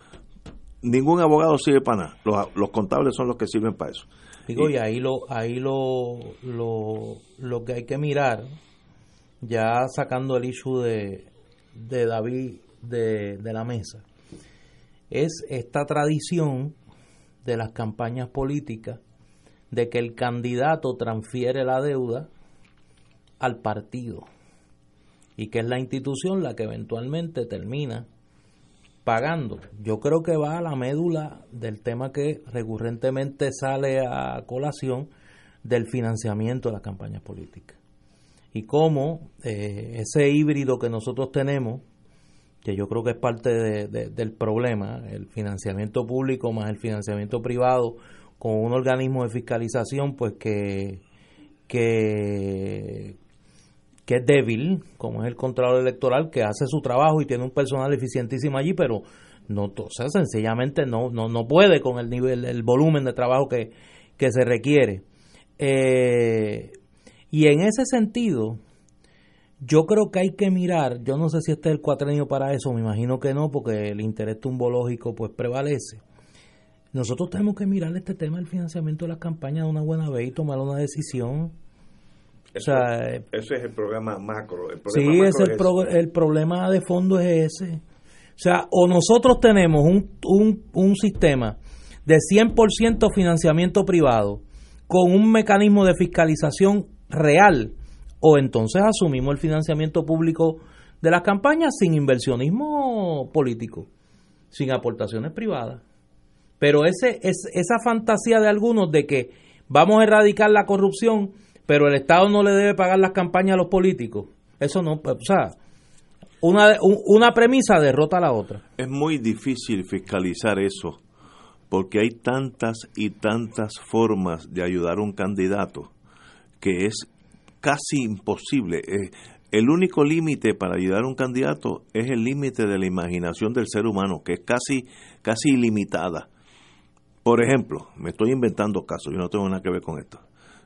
Ningún abogado sirve para nada. Los, los contables son los que sirven para eso. Digo, y, ahí lo, ahí lo, lo, lo, que hay que mirar, ya sacando el issue de, de David de, de la mesa, es esta tradición de las campañas políticas de que el candidato transfiere la deuda al partido y que es la institución la que eventualmente termina pagando. Yo creo que va a la médula del tema que recurrentemente sale a colación del financiamiento de las campañas políticas. Y cómo eh, ese híbrido que nosotros tenemos, que yo creo que es parte del problema, el financiamiento público más el financiamiento privado con un organismo de fiscalización, pues que, que, que es débil, como es el Contralor Electoral, que hace su trabajo y tiene un personal eficientísimo allí, pero no, sencillamente no, no, no puede con el nivel, el volumen de trabajo que, que se requiere. Eh, y en ese sentido, yo creo que hay que mirar, yo no sé si este es el cuatrenio para eso, me imagino que no, porque el interés tumbológico pues prevalece. Nosotros tenemos que mirar este tema del financiamiento de las campañas de una buena vez y tomar una decisión eso, o sea, ese es el programa macro. El sí, es el, el problema de fondo es ese. O sea, o nosotros tenemos un, un, un sistema de 100% financiamiento privado con un mecanismo de fiscalización real, o entonces asumimos el financiamiento público de las campañas sin inversionismo político, sin aportaciones privadas. Pero ese, es, esa fantasía de algunos de que vamos a erradicar la corrupción pero el Estado no le debe pagar las campañas a los políticos. Eso no, o sea, una, una premisa derrota a la otra. Es muy difícil fiscalizar eso, porque hay tantas y tantas formas de ayudar a un candidato que es casi imposible. Eh, el único límite para ayudar a un candidato es el límite de la imaginación del ser humano, que es casi, casi ilimitada. Por ejemplo, me estoy inventando casos, yo no tengo nada que ver con esto.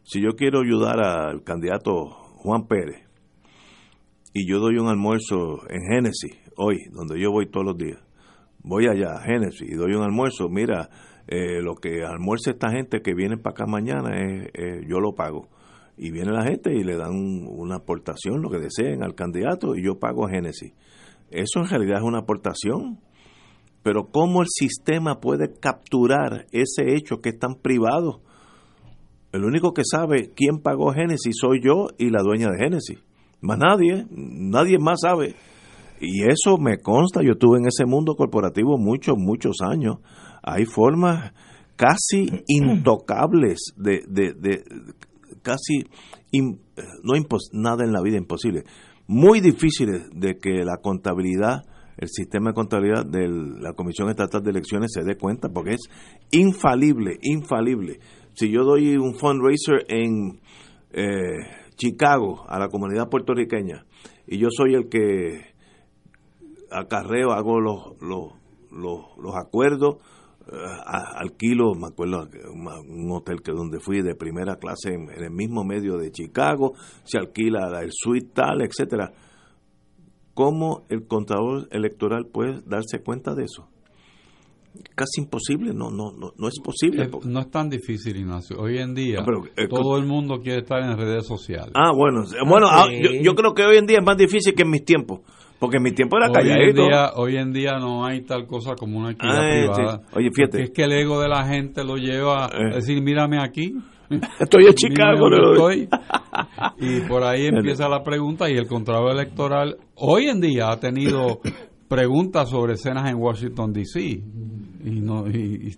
Si yo quiero ayudar al candidato Juan Pérez y yo doy un almuerzo en Génesis, hoy, donde yo voy todos los días, voy allá a Génesis y doy un almuerzo, mira, eh, lo que almuerza esta gente que viene para acá mañana, es, yo lo pago. Y viene la gente y le dan una aportación, lo que deseen al candidato, y yo pago a Génesis. Eso en realidad es una aportación. Pero ¿cómo el sistema puede capturar ese hecho que es tan privado? El único que sabe quién pagó Génesis soy yo y la dueña de Génesis. Más nadie, nadie más sabe. Y eso me consta, yo estuve en ese mundo corporativo muchos, muchos años. Hay formas casi intocables de, de, de casi, no nada en la vida imposible, muy difíciles de que la contabilidad, el sistema de contabilidad de la Comisión Estatal de Elecciones se dé cuenta, porque es infalible, infalible si yo doy un fundraiser en eh, Chicago a la comunidad puertorriqueña y yo soy el que acarreo, hago los, los, los, acuerdos, uh, alquilo, me acuerdo, un hotel que donde fui de primera clase en, el mismo medio de Chicago, se alquila el suite tal, etcétera. ¿Cómo el contador electoral puede darse cuenta de eso? Casi imposible, no, no, no, no es posible. no es tan difícil, Ignacio. Hoy en día eh, todo el mundo quiere estar en redes sociales. Ah, bueno, bueno ah, yo, creo que hoy en día es más difícil que en mis tiempos. Porque en mi tiempo era calladito. Hoy en día, hoy en día no hay tal cosa como una actividad ah, privada. Oye, fíjate. Es que el ego de la gente lo lleva a eh. decir, mírame aquí. Estoy en Chicago. estoy. y por ahí empieza la pregunta y el contrato electoral hoy en día ha tenido preguntas sobre escenas en Washington, D.C. Y, no, y,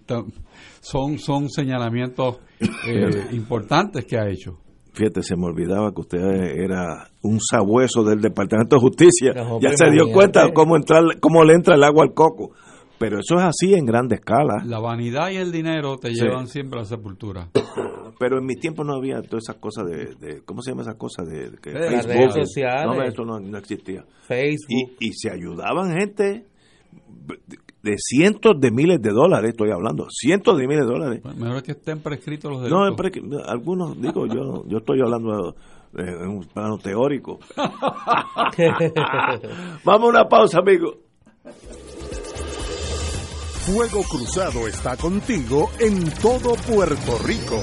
son, son señalamientos eh, importantes que ha hecho. Fíjate, se me olvidaba que usted era un sabueso del Departamento de Justicia. ya se dio cuenta cómo, entrar, cómo le entra el agua al coco. Pero eso es así en grande escala. La vanidad y el dinero te llevan siempre a la sepultura. Pero en mi tiempo no había todas esas cosas de, ¿cómo se llama esa cosa? De, que Facebook. No, eso no, existía. Facebook. Y, se ayudaban gente de cientos de miles de dólares, estoy hablando, cientos de miles de dólares. mejor que estén prescritos los delitos. No, algunos, digo, yo, yo estoy hablando en un plano teórico. Vamos a una pausa, amigo. Fuego Cruzado está contigo en todo Puerto Rico.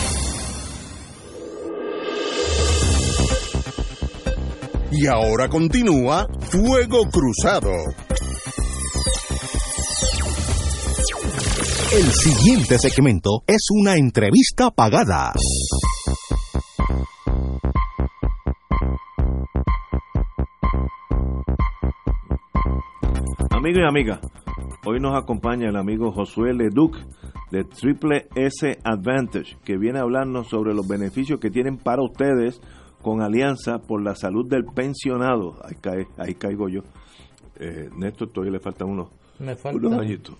Y ahora continúa Fuego Cruzado. El siguiente segmento es una entrevista pagada. Amigos y amigas, hoy nos acompaña el amigo Josué Leduc de Triple S Advantage, que viene a hablarnos sobre los beneficios que tienen para ustedes con Alianza por la Salud del Pensionado. Ahí, cae, ahí caigo yo. Eh, Néstor, todavía le faltan unos, Me falta. unos añitos.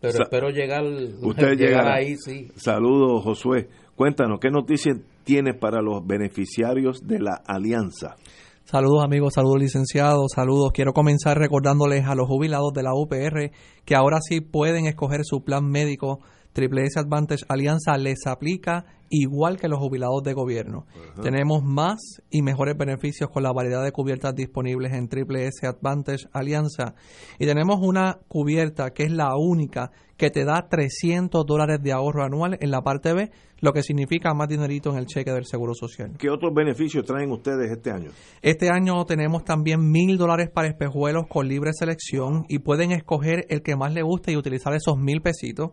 Pero Sa- espero llegar, Usted llegar llegará. ahí, sí. Saludos, Josué. Cuéntanos, ¿qué noticias tienes para los beneficiarios de la Alianza? Saludos amigos, saludos licenciados, saludos. Quiero comenzar recordándoles a los jubilados de la UPR que ahora sí pueden escoger su plan médico. Triple S Advantage Alianza les aplica igual que los jubilados de gobierno. Tenemos más y mejores beneficios con la variedad de cubiertas disponibles en Triple S Advantage Alianza. Y tenemos una cubierta que es la única que te da 300 dólares de ahorro anual en la parte B, lo que significa más dinerito en el cheque del Seguro Social. ¿Qué otros beneficios traen ustedes este año? Este año tenemos también mil dólares para espejuelos con libre selección y pueden escoger el que más les guste y utilizar esos mil pesitos.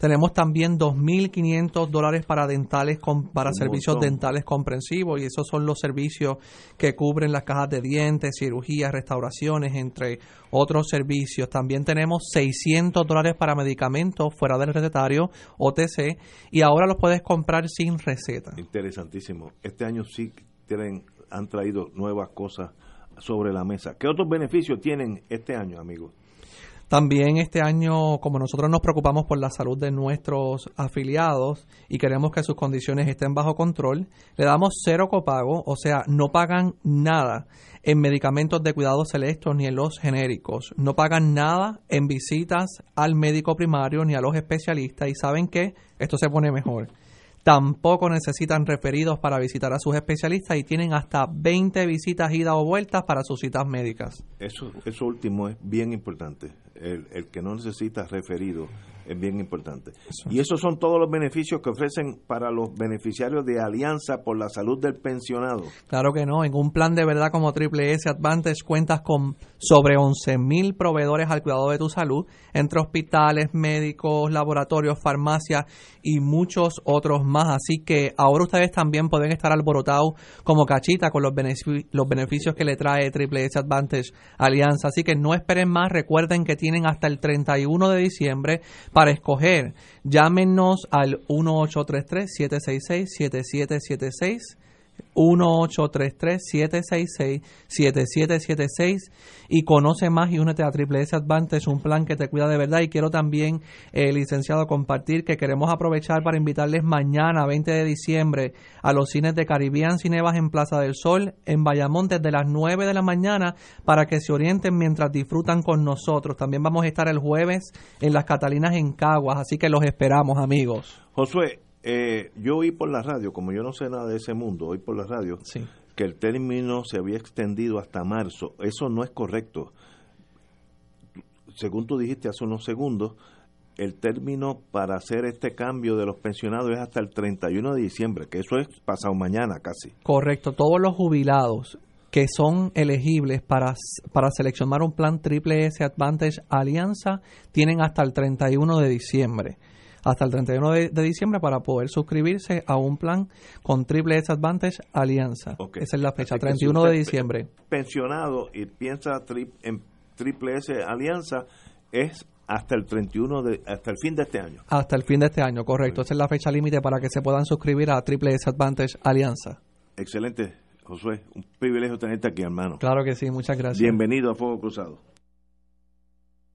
Tenemos también 2.500 dólares para dentales con, para Un servicios montón. dentales comprensivos y esos son los servicios que cubren las cajas de dientes, cirugías, restauraciones, entre otros servicios. También tenemos 600 dólares para medicamentos fuera del recetario, OTC, y ahora los puedes comprar sin receta. Interesantísimo. Este año sí tienen, han traído nuevas cosas sobre la mesa. ¿Qué otros beneficios tienen este año, amigos? También este año, como nosotros nos preocupamos por la salud de nuestros afiliados y queremos que sus condiciones estén bajo control, le damos cero copago, o sea, no pagan nada en medicamentos de cuidado selectos ni en los genéricos, no pagan nada en visitas al médico primario ni a los especialistas y saben que esto se pone mejor. Tampoco necesitan referidos para visitar a sus especialistas y tienen hasta 20 visitas ida o vueltas para sus citas médicas. Eso, eso último es bien importante. El, el que no necesita referido es bien importante. Y esos son todos los beneficios que ofrecen para los beneficiarios de Alianza por la Salud del Pensionado. Claro que no, en un plan de verdad como Triple S Advantage cuentas con sobre 11.000 proveedores al cuidado de tu salud, entre hospitales, médicos, laboratorios, farmacias y muchos otros más. Así que ahora ustedes también pueden estar alborotados como cachita con los, benefi- los beneficios que le trae Triple S Advantage Alianza. Así que no esperen más, recuerden que tienen hasta el 31 de diciembre para escoger. Llámenos al 1833-766-7776. 1-833-766-7776 y conoce más y únete a Triple S Advantage, un plan que te cuida de verdad. Y quiero también, eh, licenciado, compartir que queremos aprovechar para invitarles mañana, 20 de diciembre, a los cines de Caribbean Cinevas en Plaza del Sol, en Bayamón, desde las 9 de la mañana, para que se orienten mientras disfrutan con nosotros. También vamos a estar el jueves en las Catalinas en Caguas, así que los esperamos, amigos. Josué, eh, yo oí por la radio, como yo no sé nada de ese mundo, oí por la radio que el término se había extendido hasta marzo. Eso no es correcto. Según tú dijiste hace unos segundos, el término para hacer este cambio de los pensionados es hasta el 31 de diciembre, que eso es pasado mañana casi. Correcto, todos los jubilados que son elegibles para, para seleccionar un plan Triple S Advantage Alianza tienen hasta el 31 de diciembre. Hasta el 31 de, de diciembre para poder suscribirse a un plan con Triple S Advantage Alianza. Esa es la fecha, Así que si 31 de diciembre. Pensionado y piensa tri- en Triple S Alianza, es hasta el 31 de, hasta el fin de este año. Hasta el fin de este año, correcto. Esa es la fecha límite para que se puedan suscribir a Triple S Advantage Alianza. Excelente, Josué. Un privilegio tenerte aquí, hermano. Claro que sí, muchas gracias. Bienvenido a Fuego Cruzado.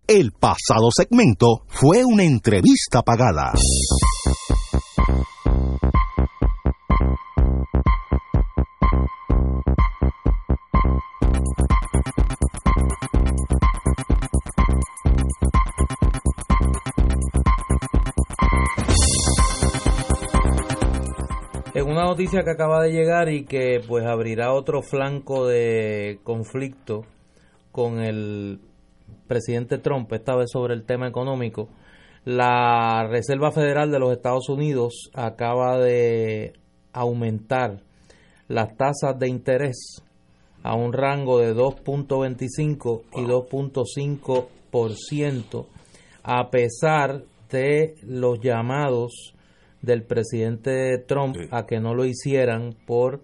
El pasado segmento fue una entrevista pagada. En una noticia que acaba de llegar y que pues abrirá otro flanco de conflicto con el presidente Trump, esta vez sobre el tema económico. La Reserva Federal de los Estados Unidos acaba de aumentar las tasas de interés a un rango de 2.25 y 2.5% a pesar de los llamados del presidente Trump a que no lo hicieran por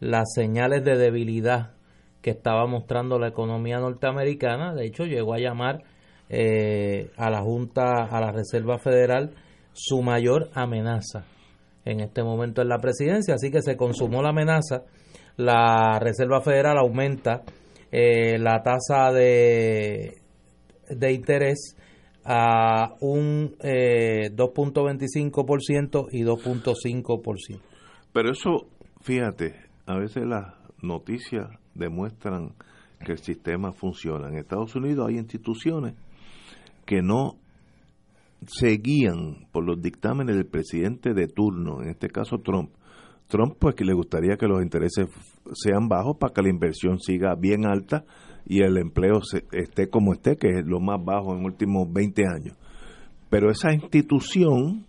las señales de debilidad que estaba mostrando la economía norteamericana. De hecho, llegó a llamar eh, a la Junta, a la Reserva Federal, su mayor amenaza en este momento en la presidencia. Así que se consumó la amenaza. La Reserva Federal aumenta eh, la tasa de, de interés a un eh, 2.25% y 2.5%. Pero eso, fíjate, a veces las noticias demuestran que el sistema funciona. En Estados Unidos hay instituciones que no se guían por los dictámenes del presidente de turno, en este caso Trump. Trump pues que le gustaría que los intereses sean bajos para que la inversión siga bien alta y el empleo esté como esté, que es lo más bajo en los últimos 20 años. Pero esa institución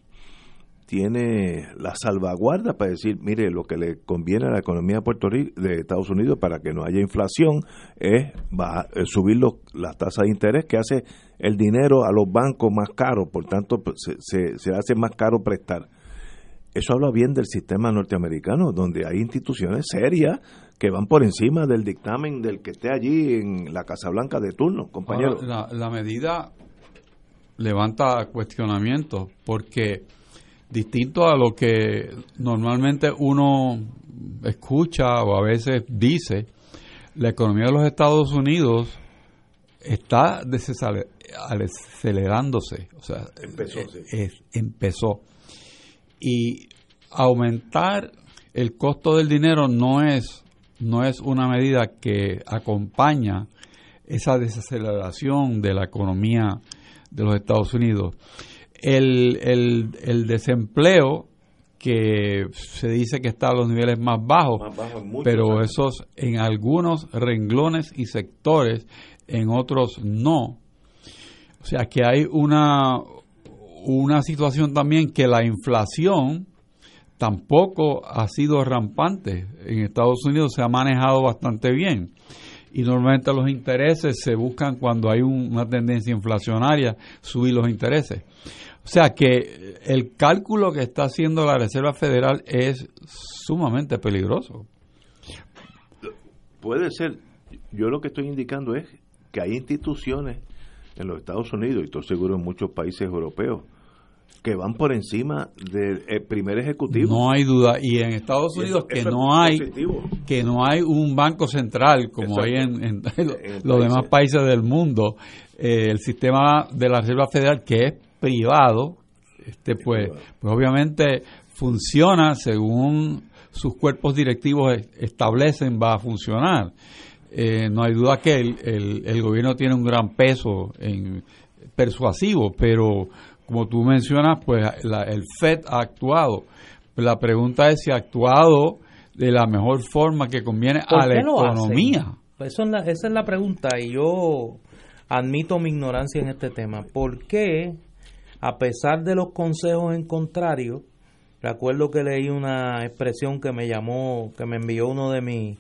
tiene la salvaguarda para decir, mire, lo que le conviene a la economía de Puerto Rico, de Estados Unidos para que no haya inflación es subir las tasas de interés que hace el dinero a los bancos más caro, por tanto pues, se, se hace más caro prestar. Eso habla bien del sistema norteamericano, donde hay instituciones serias que van por encima del dictamen del que esté allí en la Casa Blanca de turno, compañero. la, medida levanta cuestionamientos porque distinto a lo que normalmente uno escucha o a veces dice, la economía de los Estados Unidos está desacelerándose, o sea, empezó, empezó. Y aumentar el costo del dinero no es no es una medida que acompaña esa desaceleración de la economía de los Estados Unidos. El, el, desempleo que se dice que está a los niveles más bajos, pero esos en algunos renglones y sectores, en otros no. O sea que hay una, una situación también que la inflación tampoco ha sido rampante. En Estados Unidos se ha manejado bastante bien. Y normalmente los intereses se buscan cuando hay una tendencia inflacionaria, subir los intereses. O sea que el cálculo que está haciendo la Reserva Federal es sumamente peligroso. Puede ser, yo lo que estoy indicando es que hay instituciones en los Estados Unidos, y estoy seguro en muchos países europeos, que van por encima del eh, primer ejecutivo. No hay duda y en Estados Unidos que no hay que no hay un banco central como hay en, los demás países del mundo. Eh, el sistema de la Reserva Federal que es privado, este pues, pues obviamente funciona según sus cuerpos directivos establecen va a funcionar. Eh, no hay duda que el, el, el, gobierno tiene un gran peso en persuasivo, pero como tú mencionas, pues el FED ha actuado. La pregunta es si ha actuado de la mejor forma que conviene a la economía. Eso esa es la pregunta y yo admito mi ignorancia en este tema. ¿Por qué, a pesar de los consejos en contrario, recuerdo que leí una expresión que me llamó, que me envió uno de mis,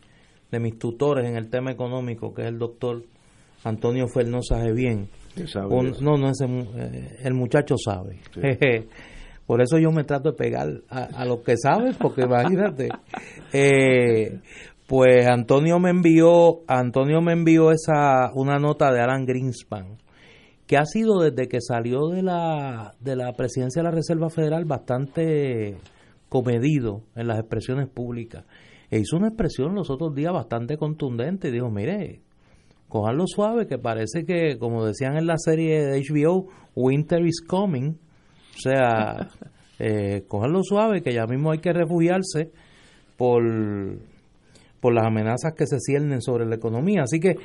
de mis tutores en el tema económico, que es el doctor Antonio Fernosa bien no, no, ese, eh, el muchacho sabe. Por eso yo me trato de pegar a, a los que saben, porque imagínate. Eh, pues Antonio me envió, Antonio me envió esa una nota de Alan Greenspan, que ha sido desde que salió de la, de la presidencia de la Reserva Federal bastante comedido en las expresiones públicas. E hizo una expresión los otros días bastante contundente y dijo, mire, cojanlo suave, que parece que, como decían en la serie de HBO, Winter is coming. O sea, eh, cojanlo suave, que ya mismo hay que refugiarse por, por las amenazas que se ciernen sobre la economía. Así que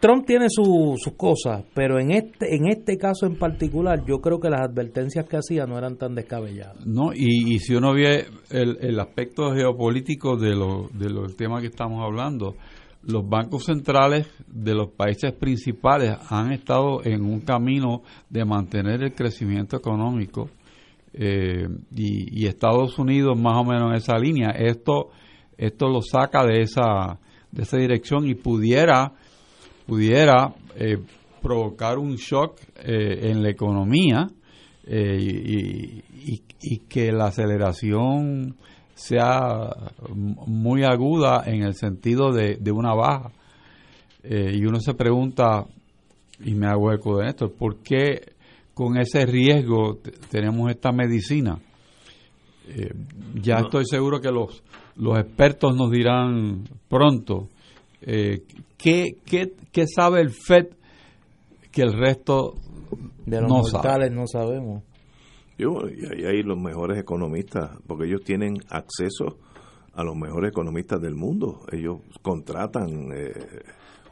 Trump tiene su- sus cosas, pero en este en este caso en particular yo creo que las advertencias que hacía no eran tan descabelladas. No, y, y si uno ve el, el aspecto geopolítico de lo, de lo- del tema que estamos hablando, los bancos centrales de los países principales han estado en un camino de mantener el crecimiento económico eh, y, y Estados Unidos más o menos en esa línea. Esto, esto lo saca de esa, de esa dirección y pudiera, pudiera eh, provocar un shock eh, en la economía eh, y, y- y que la aceleración sea muy aguda en el sentido de, de una baja. Eh, y uno se pregunta, y me hago eco de esto, ¿por qué con ese riesgo te- tenemos esta medicina? Ya No. estoy seguro que los, los expertos nos dirán pronto eh, ¿qué, qué, qué sabe el FED que el resto De los no sabe. no sabemos. Yo, y ahí hay los mejores economistas, porque ellos tienen acceso a los mejores economistas del mundo. Ellos contratan eh,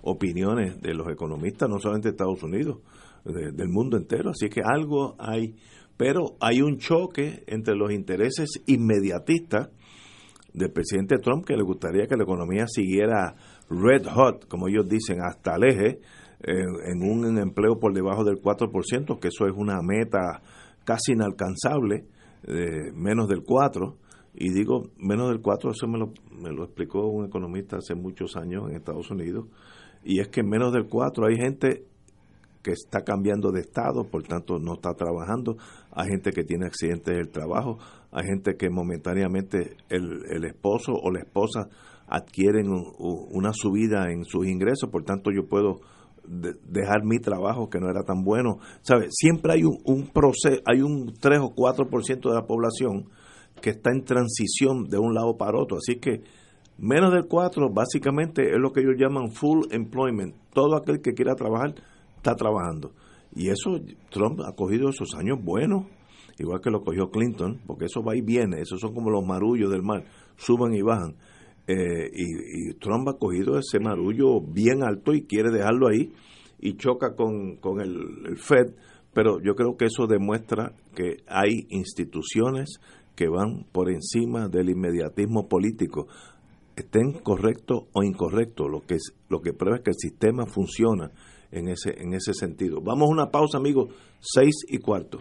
opiniones de los economistas, no solamente de Estados Unidos, de- del mundo entero. Así que algo hay, pero hay un choque entre los intereses inmediatistas del presidente Trump, que le gustaría que la economía siguiera red hot, como ellos dicen, hasta el eje, en un empleo por debajo del 4%, que eso es una meta casi inalcanzable, menos del 4%. Y digo menos del 4, eso me lo, me lo explicó un economista hace muchos años en Estados Unidos. Y es que en menos del 4 hay gente que está cambiando de estado, por tanto no está trabajando, hay gente que tiene accidentes del trabajo, hay gente que momentáneamente el esposo o la esposa adquieren una subida en sus ingresos, por tanto yo puedo de- dejar mi trabajo que no era tan bueno. ¿Sabe? Siempre hay un, un proceso, hay un 3 o 4% de la población que está en transición de un lado para otro, así que menos del 4 básicamente es lo que ellos llaman full employment. Todo aquel que quiera trabajar está trabajando. Y eso Trump ha cogido esos años buenos, igual que lo cogió Clinton, porque eso va y viene, esos son como los marullos del mar, suben y bajan. Eh, y, y Trump ha cogido ese marullo bien alto y quiere dejarlo ahí y choca con, con el, Fed, pero yo creo que eso demuestra que hay instituciones que van por encima del inmediatismo político estén correctos o incorrectos, lo que es, lo que prueba es que el sistema funciona en ese en ese sentido. Vamos a una pausa, amigos, seis y cuarto.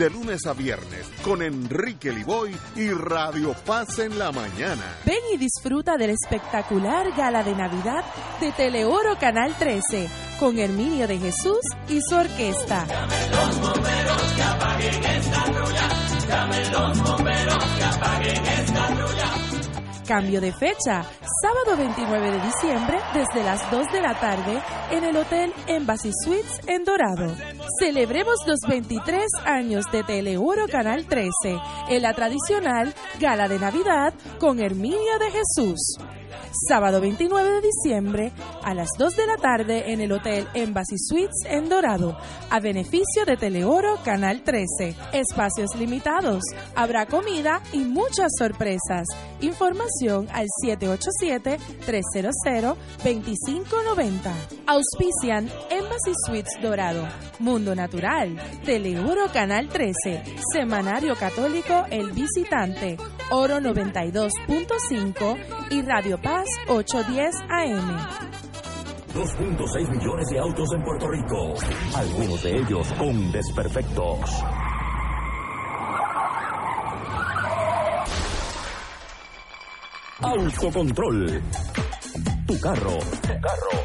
de lunes a viernes con Enrique Liboy y Radio Paz en la mañana. Ven y disfruta del espectacular gala de Navidad de Teleoro Canal 13 con Herminio de Jesús y su orquesta. Los bomberos que apaguen esta los bomberos que apaguen esta. Cambio de fecha, sábado 29 de diciembre desde las 2 de la tarde en el Hotel Embassy Suites en Dorado. Celebremos los 23 años de Teleoro Canal 13 en la tradicional Gala de Navidad con Herminio de Jesús. Sábado 29 de diciembre a las 2 de la tarde en el Hotel Embassy Suites en Dorado, a beneficio de Teleoro Canal 13. Espacios limitados, habrá comida y muchas sorpresas. Información al 787-300-2590. Auspician Embassy Suites Dorado, Mundo Natural, Teleoro Canal 13, Semanario Católico El Visitante, Oro 92.5 y Radio Paz 810 AM. 2.6 millones de autos en Puerto Rico, algunos de ellos con desperfectos. Autocontrol. Tu carro. Tu carro.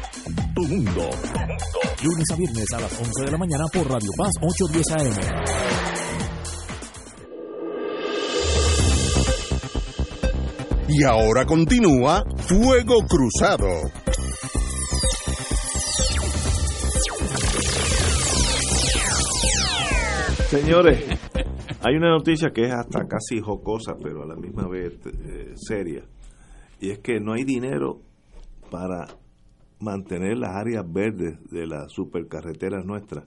Tu mundo. Lunes a viernes a las 11 de la mañana por Radio Paz 810 AM. Y ahora continúa Fuego Cruzado. Señores, hay una noticia que es hasta casi jocosa, pero a la misma vez eh, seria. Y es que no hay dinero para mantener las áreas verdes de las supercarreteras nuestras.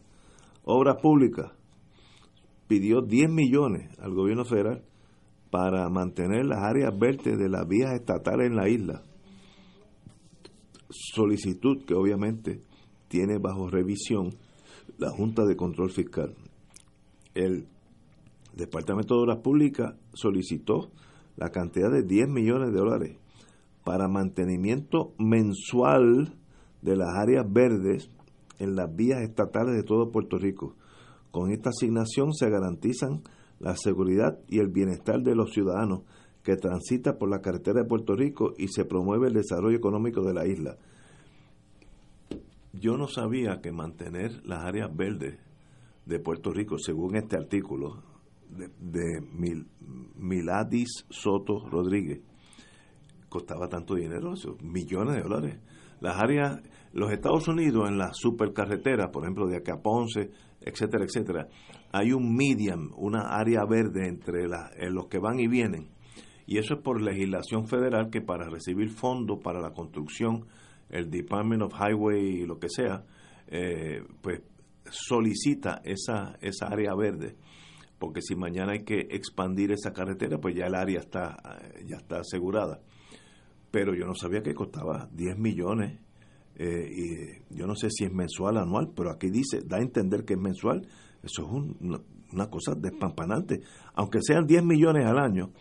Obras Públicas pidió 10 millones al gobierno federal para mantener las áreas verdes de las vías estatales en la isla. Solicitud que obviamente tiene bajo revisión la Junta de Control Fiscal. El Departamento de Obras Públicas solicitó la cantidad de 10 millones de dólares para mantenimiento mensual de las áreas verdes en las vías estatales de todo Puerto Rico. Con esta asignación se garantizan la seguridad y el bienestar de los ciudadanos que transitan por la carretera de Puerto Rico y se promueve el desarrollo económico de la isla. Yo no sabía que mantener las áreas verdes de Puerto Rico, según este artículo de, de Mil, Miladis Soto Rodríguez, costaba tanto dinero, millones de dólares. Las áreas, los Estados Unidos en las supercarreteras, por ejemplo, de acá a Ponce, etcétera, etcétera, hay un medium, una área verde entre en los que van y vienen. Y eso es por legislación federal que para recibir fondos para la construcción, el Department of Highway y lo que sea, eh, pues solicita esa, esa área verde. Porque si mañana hay que expandir esa carretera, pues ya el área está, ya está asegurada. Pero yo no sabía que costaba 10 millones. Eh, y yo no sé si es mensual o anual, pero aquí dice, da a entender que es mensual eso es un, una cosa despampanante. Aunque sean 10 millones al año,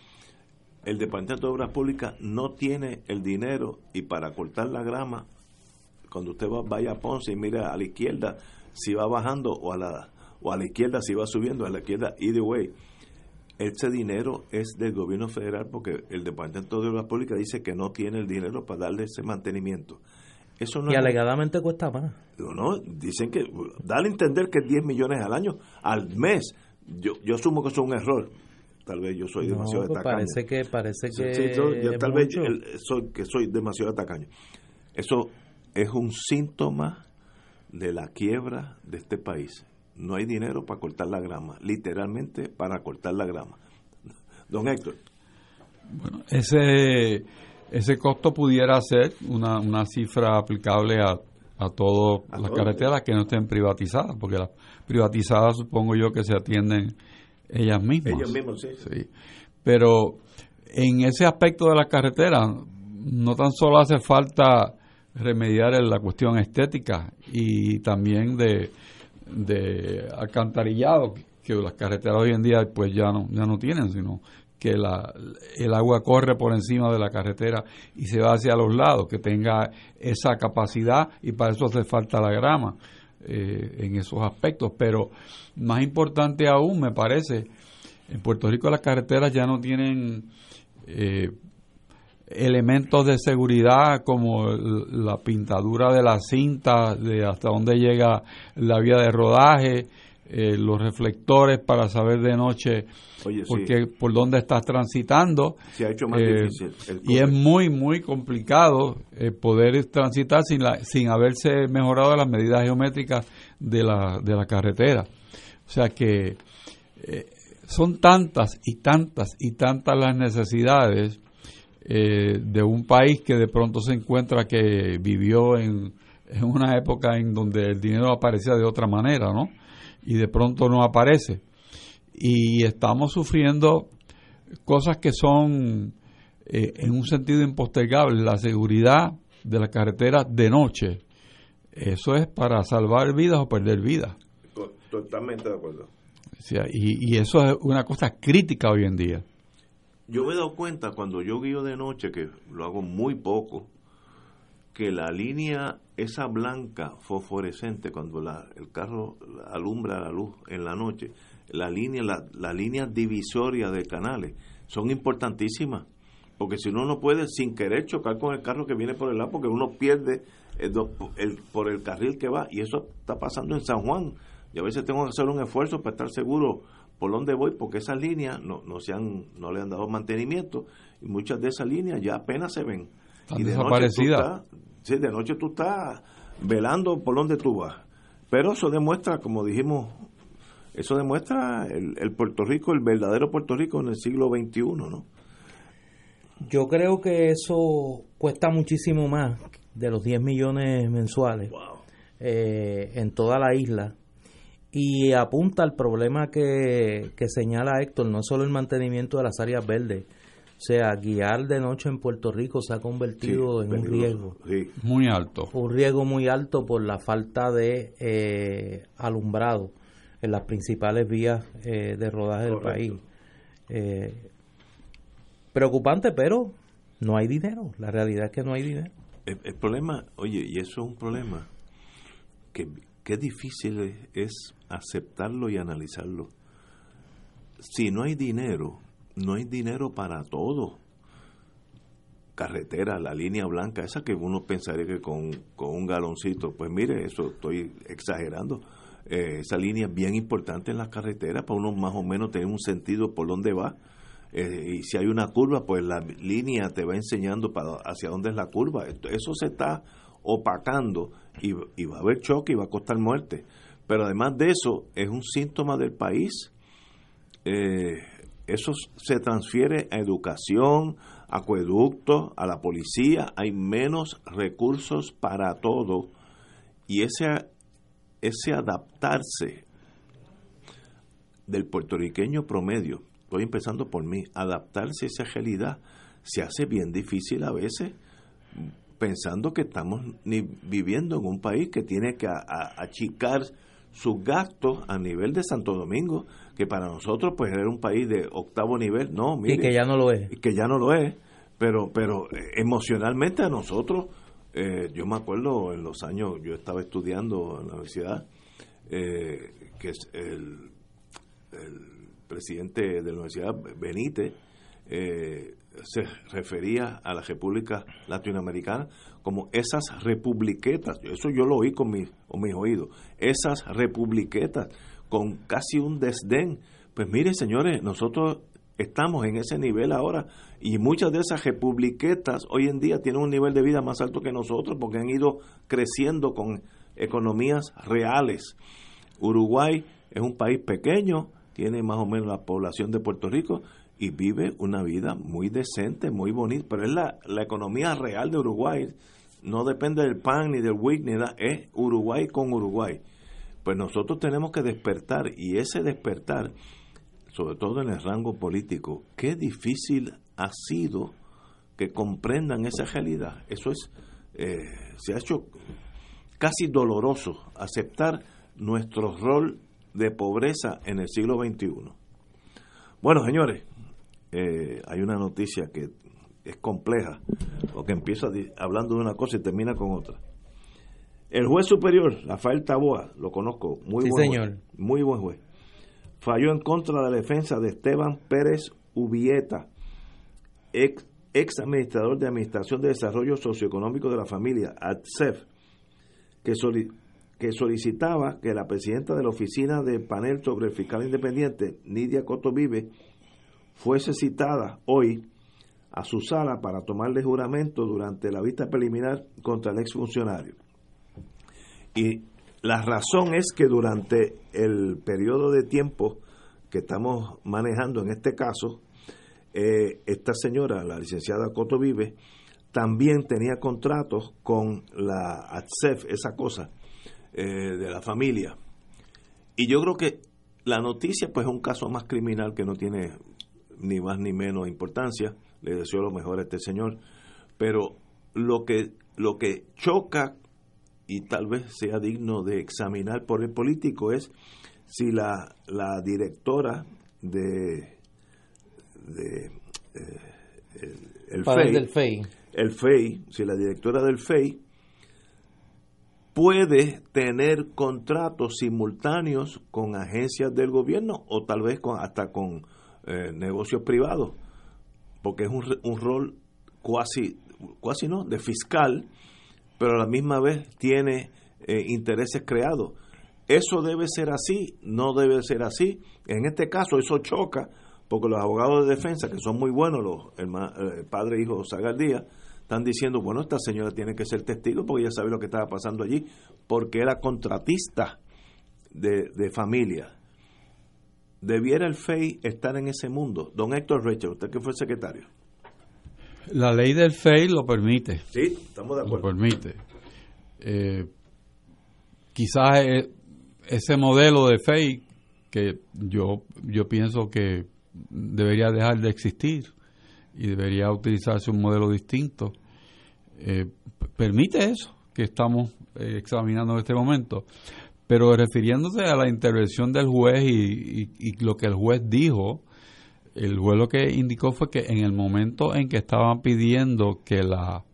el Departamento de Obras Públicas no tiene el dinero y para cortar la grama, cuando usted va, vaya a Ponce y mira a la izquierda si va bajando o a la, o a la izquierda si va subiendo, a la izquierda, either way. Ese dinero es del gobierno federal porque el Departamento de Obras Públicas dice que no tiene el dinero para darle ese mantenimiento. Eso no y es- alegadamente cuesta más. Digo, no, dicen que dale a entender que es 10 millones al año, al mes. Yo, yo asumo que eso es un error. Tal vez yo soy No, demasiado pues tacaño. parece que parece que sí, yo- tal vez el- soy, que soy demasiado tacaño. Eso es un síntoma de la quiebra de este país. No hay dinero para cortar la grama, literalmente para cortar la grama. Don Héctor. Bueno, ese, ese costo pudiera ser una, una cifra aplicable a, a todas las carreteras que no estén privatizadas, porque las privatizadas supongo yo que se atienden ellas mismas. Ellos mismos, sí. Sí. Pero en ese aspecto de la carretera, no tan solo hace falta remediar en la cuestión estética y también de, de alcantarillado que las carreteras hoy en día pues ya no ya no tienen sino que la, el agua corre por encima de la carretera y se va hacia los lados que tenga esa capacidad y para eso hace falta la grama eh, en esos aspectos. Pero más importante aún me parece en Puerto Rico las carreteras ya no tienen eh, elementos de seguridad como la pintadura de la cinta, de hasta dónde llega la vía de rodaje, eh, los reflectores para saber de noche Oye, por, sí. qué- por dónde estás transitando. Se ha hecho más Eh, difícil el y es muy, muy complicado eh, poder transitar sin, la, sin haberse mejorado las medidas geométricas de la, de la carretera. O sea que eh, son tantas y tantas y tantas las necesidades eh, de un país que de pronto se encuentra que vivió en, en una época en donde el dinero aparecía de otra manera, ¿no? Y de pronto no aparece. Y estamos sufriendo cosas que son eh, en un sentido impostergable. La seguridad de la carretera de noche. Eso es para salvar vidas o perder vidas. Totalmente de acuerdo. O sea, y, y eso es una cosa crítica hoy en día. Yo me he dado cuenta cuando yo guío de noche, que lo hago muy poco, que la línea esa blanca fosforescente cuando la, el carro alumbra la luz en la noche, la línea, la, la línea divisoria de canales son importantísimas porque si uno no puede sin querer chocar con el carro que viene por el lado porque uno pierde el, el, por el carril que va y eso está pasando en San Juan y a veces tengo que hacer un esfuerzo para estar seguro por dónde voy porque esas líneas no, no se han no le han dado mantenimiento y muchas de esas líneas ya apenas se ven Están y de desaparecidas. noche tú estás, sí, de noche tú estás velando por dónde tú vas. Pero eso demuestra como dijimos eso demuestra el, el Puerto Rico el verdadero Puerto Rico en el siglo XXI ¿no? Yo creo que eso cuesta muchísimo más de los 10 millones mensuales eh, en toda la isla. Y apunta al problema que, que señala Héctor, no solo el mantenimiento de las áreas verdes, o sea, guiar de noche en Puerto Rico se ha convertido Sí, en un riesgo. Muy alto. Un riesgo muy alto por la falta de eh, alumbrado en las principales vías eh, de rodaje del país. Eh, preocupante, pero no hay dinero. La realidad es que no hay dinero. El, el problema, oye, y eso es un problema que, que difícil es, es aceptarlo y analizarlo. Si no hay dinero, no hay dinero para todo. Carretera, la línea blanca, esa que uno pensaría que con, con un galoncito, pues mire, eso estoy exagerando. Eh, esa línea es bien importante en las carreteras para uno más o menos tener un sentido por dónde va. Eh, y si hay una curva, pues la línea te va enseñando para hacia dónde es la curva. Eso se está opacando y, y va a haber choque y va a costar muerte. Pero además de eso, es un síntoma del país. Eh, eso se transfiere a educación, acueductos, a la policía. Hay menos recursos para todo. Y ese, ese adaptarse del puertorriqueño promedio, estoy empezando por mí, adaptarse a esa realidad se hace bien difícil a veces, pensando que estamos ni viviendo en un país que tiene que a- a- achicar sus gastos a nivel de Santo Domingo, que para nosotros pues era un país de octavo nivel, no, mire, y que ya no lo es. y que ya no lo es, pero pero eh, emocionalmente a nosotros, eh, yo me acuerdo en los años, yo estaba estudiando en la universidad, eh, que el, el presidente de la universidad, Benítez, eh, se refería a la República Latinoamericana como esas republiquetas, eso yo lo oí con, mi, con mis oídos, esas republiquetas, con casi un desdén. Pues mire, señores, nosotros estamos en ese nivel ahora y muchas de esas republiquetas hoy en día tienen un nivel de vida más alto que nosotros porque han ido creciendo con economías reales. Uruguay es un país pequeño, tiene más o menos la población de Puerto Rico y vive una vida muy decente, muy bonita, pero es la, la economía real de Uruguay, no depende del PAN ni del WIC ni nada, es Uruguay con Uruguay. Pues nosotros tenemos que despertar y ese despertar, sobre todo en el rango político, qué difícil ha sido que comprendan esa realidad. Eso es, eh, se ha hecho casi doloroso aceptar nuestro rol de pobreza en el siglo XXI. Bueno, señores, eh, hay una noticia que es compleja, porque empieza hablando de una cosa y termina con otra. El juez superior, Rafael Taboa, lo conozco, muy Sí, buen señor. juez, muy buen juez, falló en contra de la defensa de Esteban Pérez Ubieta, ex, ex administrador de Administración de Desarrollo Socioeconómico de la Familia, ADSEF, que, soli- que solicitaba que la presidenta de la oficina del panel sobre el fiscal independiente, Nidia Coto Vive, fuese citada hoy a su sala para tomarle juramento durante la vista preliminar contra el exfuncionario. Y la razón es que durante el periodo de tiempo que estamos manejando en este caso, eh, esta señora, la licenciada Coto Vive, también tenía contratos con la ATSEF, esa cosa, eh, de la familia. Y yo creo que la noticia, pues, es un caso más criminal que no tiene ni más ni menos importancia. Le deseo lo mejor a este señor. Pero lo que, lo que choca y tal vez sea digno de examinar por el político es si la, la directora de, de eh, el, el FEI, del FEI. el FEI, si la directora del FEI puede tener contratos simultáneos con agencias del gobierno o tal vez con, hasta con eh, negocios privados, porque es un, un rol cuasi, cuasi no, de fiscal, pero a la misma vez tiene eh, intereses creados. Eso debe ser así, no debe ser así. En este caso eso choca porque los abogados de defensa, que son muy buenos, los herma- eh, padre e hijo Zagaldía, están diciendo, bueno, esta señora tiene que ser testigo porque ella sabe lo que estaba pasando allí, porque era contratista de, de familia. Debiera el FEI estar en ese mundo. Don Héctor Richard, usted que fue secretario. La ley del FEI lo permite. Sí, estamos de Lo acuerdo. permite. Eh, quizás eh, ese modelo de FEI que yo, yo pienso que debería dejar de existir y debería utilizarse un modelo distinto, eh, permite eso que estamos eh, examinando en este momento. Pero refiriéndose a la intervención del juez y, y- y lo que el juez dijo, el juez lo que indicó fue que en el momento en que estaban pidiendo que la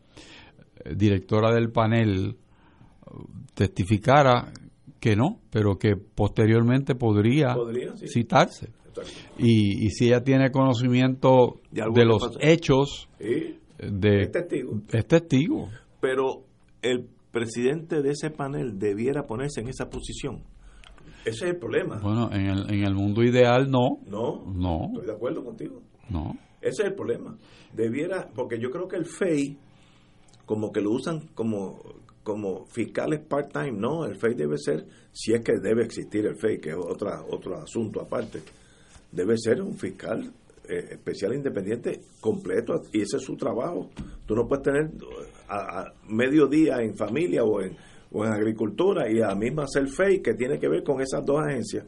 eh, directora del panel eh, testificara que no, pero que posteriormente podría, Podría, sí. citarse. Y, y si ella tiene conocimiento De los pasó. hechos, Sí, de, es testigo. es testigo. Pero el presidente de ese panel debiera ponerse en esa posición. Ese es el problema. Bueno, en el, en el mundo ideal no. No, No, estoy de acuerdo contigo. no. Ese es el problema. Debiera, porque yo creo que el FEI, como que lo usan como, como fiscales part-time, no, el FEI debe ser, si es que debe existir el FEI, que es otra, otro asunto aparte, debe ser un fiscal eh, especial independiente completo y ese es su trabajo. Tú no puedes tener a, a medio día en familia o en, o en agricultura y a la misma hacer FEI que tiene que ver con esas dos agencias.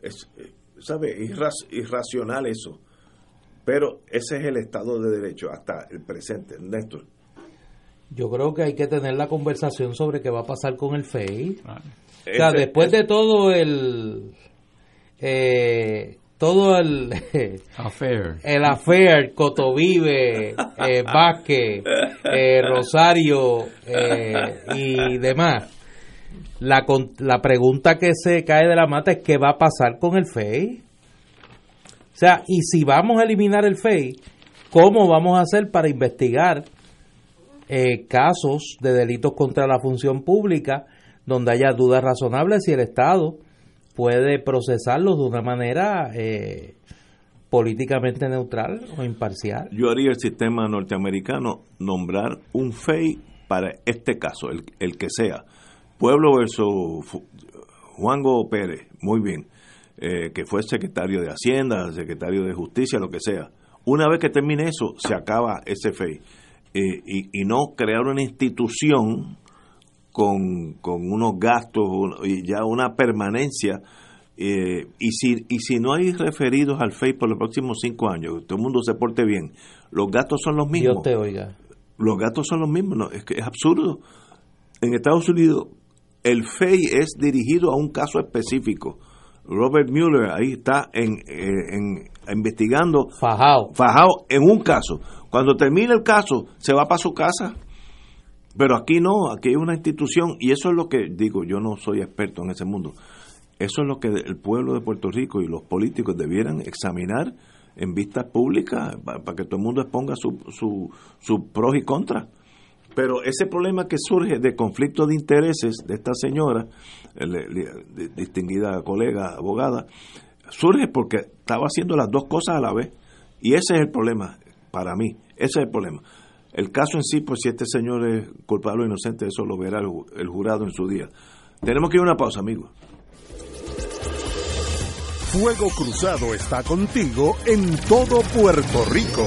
Es, eh, ¿sabe? Irras- irracional eso. Pero ese es el Estado de Derecho hasta el presente, Néstor. Yo creo que hay que tener la conversación sobre qué va a pasar con el FEI. O sea, Ese- después de todo el... eh, todo el... Affair. El affair, Cotovive, eh, Vázquez, eh, Rosario eh, y demás. La, la pregunta que se cae de la mata es qué va a pasar con el FEI. O sea, y si vamos a eliminar el FEI, ¿cómo vamos a hacer para investigar eh, casos de delitos contra la función pública donde haya dudas razonables si el Estado puede procesarlos de una manera eh, políticamente neutral o imparcial? Yo haría el sistema norteamericano nombrar un FEI para este caso, el, el que sea. Pueblo versus Juango Pérez, muy bien, eh, que fue secretario de Hacienda, secretario de Justicia, lo que sea. Una vez que termine eso, se acaba ese FEI. Eh, y, y no crear una institución con, con unos gastos y ya una permanencia. eh, y, si, y si no hay referidos al FEI por los próximos cinco años, todo el mundo se porte bien, los gastos son los mismos. Dios te oiga. Los gastos son los mismos, no, es que es absurdo. En Estados Unidos, el FEI es dirigido a un caso específico. Robert Mueller ahí está en, eh, en- investigando. Fajao. Fajao en un caso. Cuando termine el caso, se va para su casa. Pero aquí no, aquí hay una institución y eso es lo que digo, yo no soy experto en ese mundo. Eso es lo que el pueblo de Puerto Rico y los políticos debieran examinar en vistas públicas para, que todo el mundo exponga su, su, su pros y contras. Pero ese problema que surge de conflicto de intereses de esta señora, eh, distinguida colega abogada, surge porque estaba haciendo las dos cosas a la vez. Y ese es el problema para mí, ese es el problema. El caso en sí, pues si este señor es culpable o inocente, eso lo verá el, el jurado en su día. Tenemos que ir a una pausa, amigos. Fuego Cruzado está contigo en todo Puerto Rico.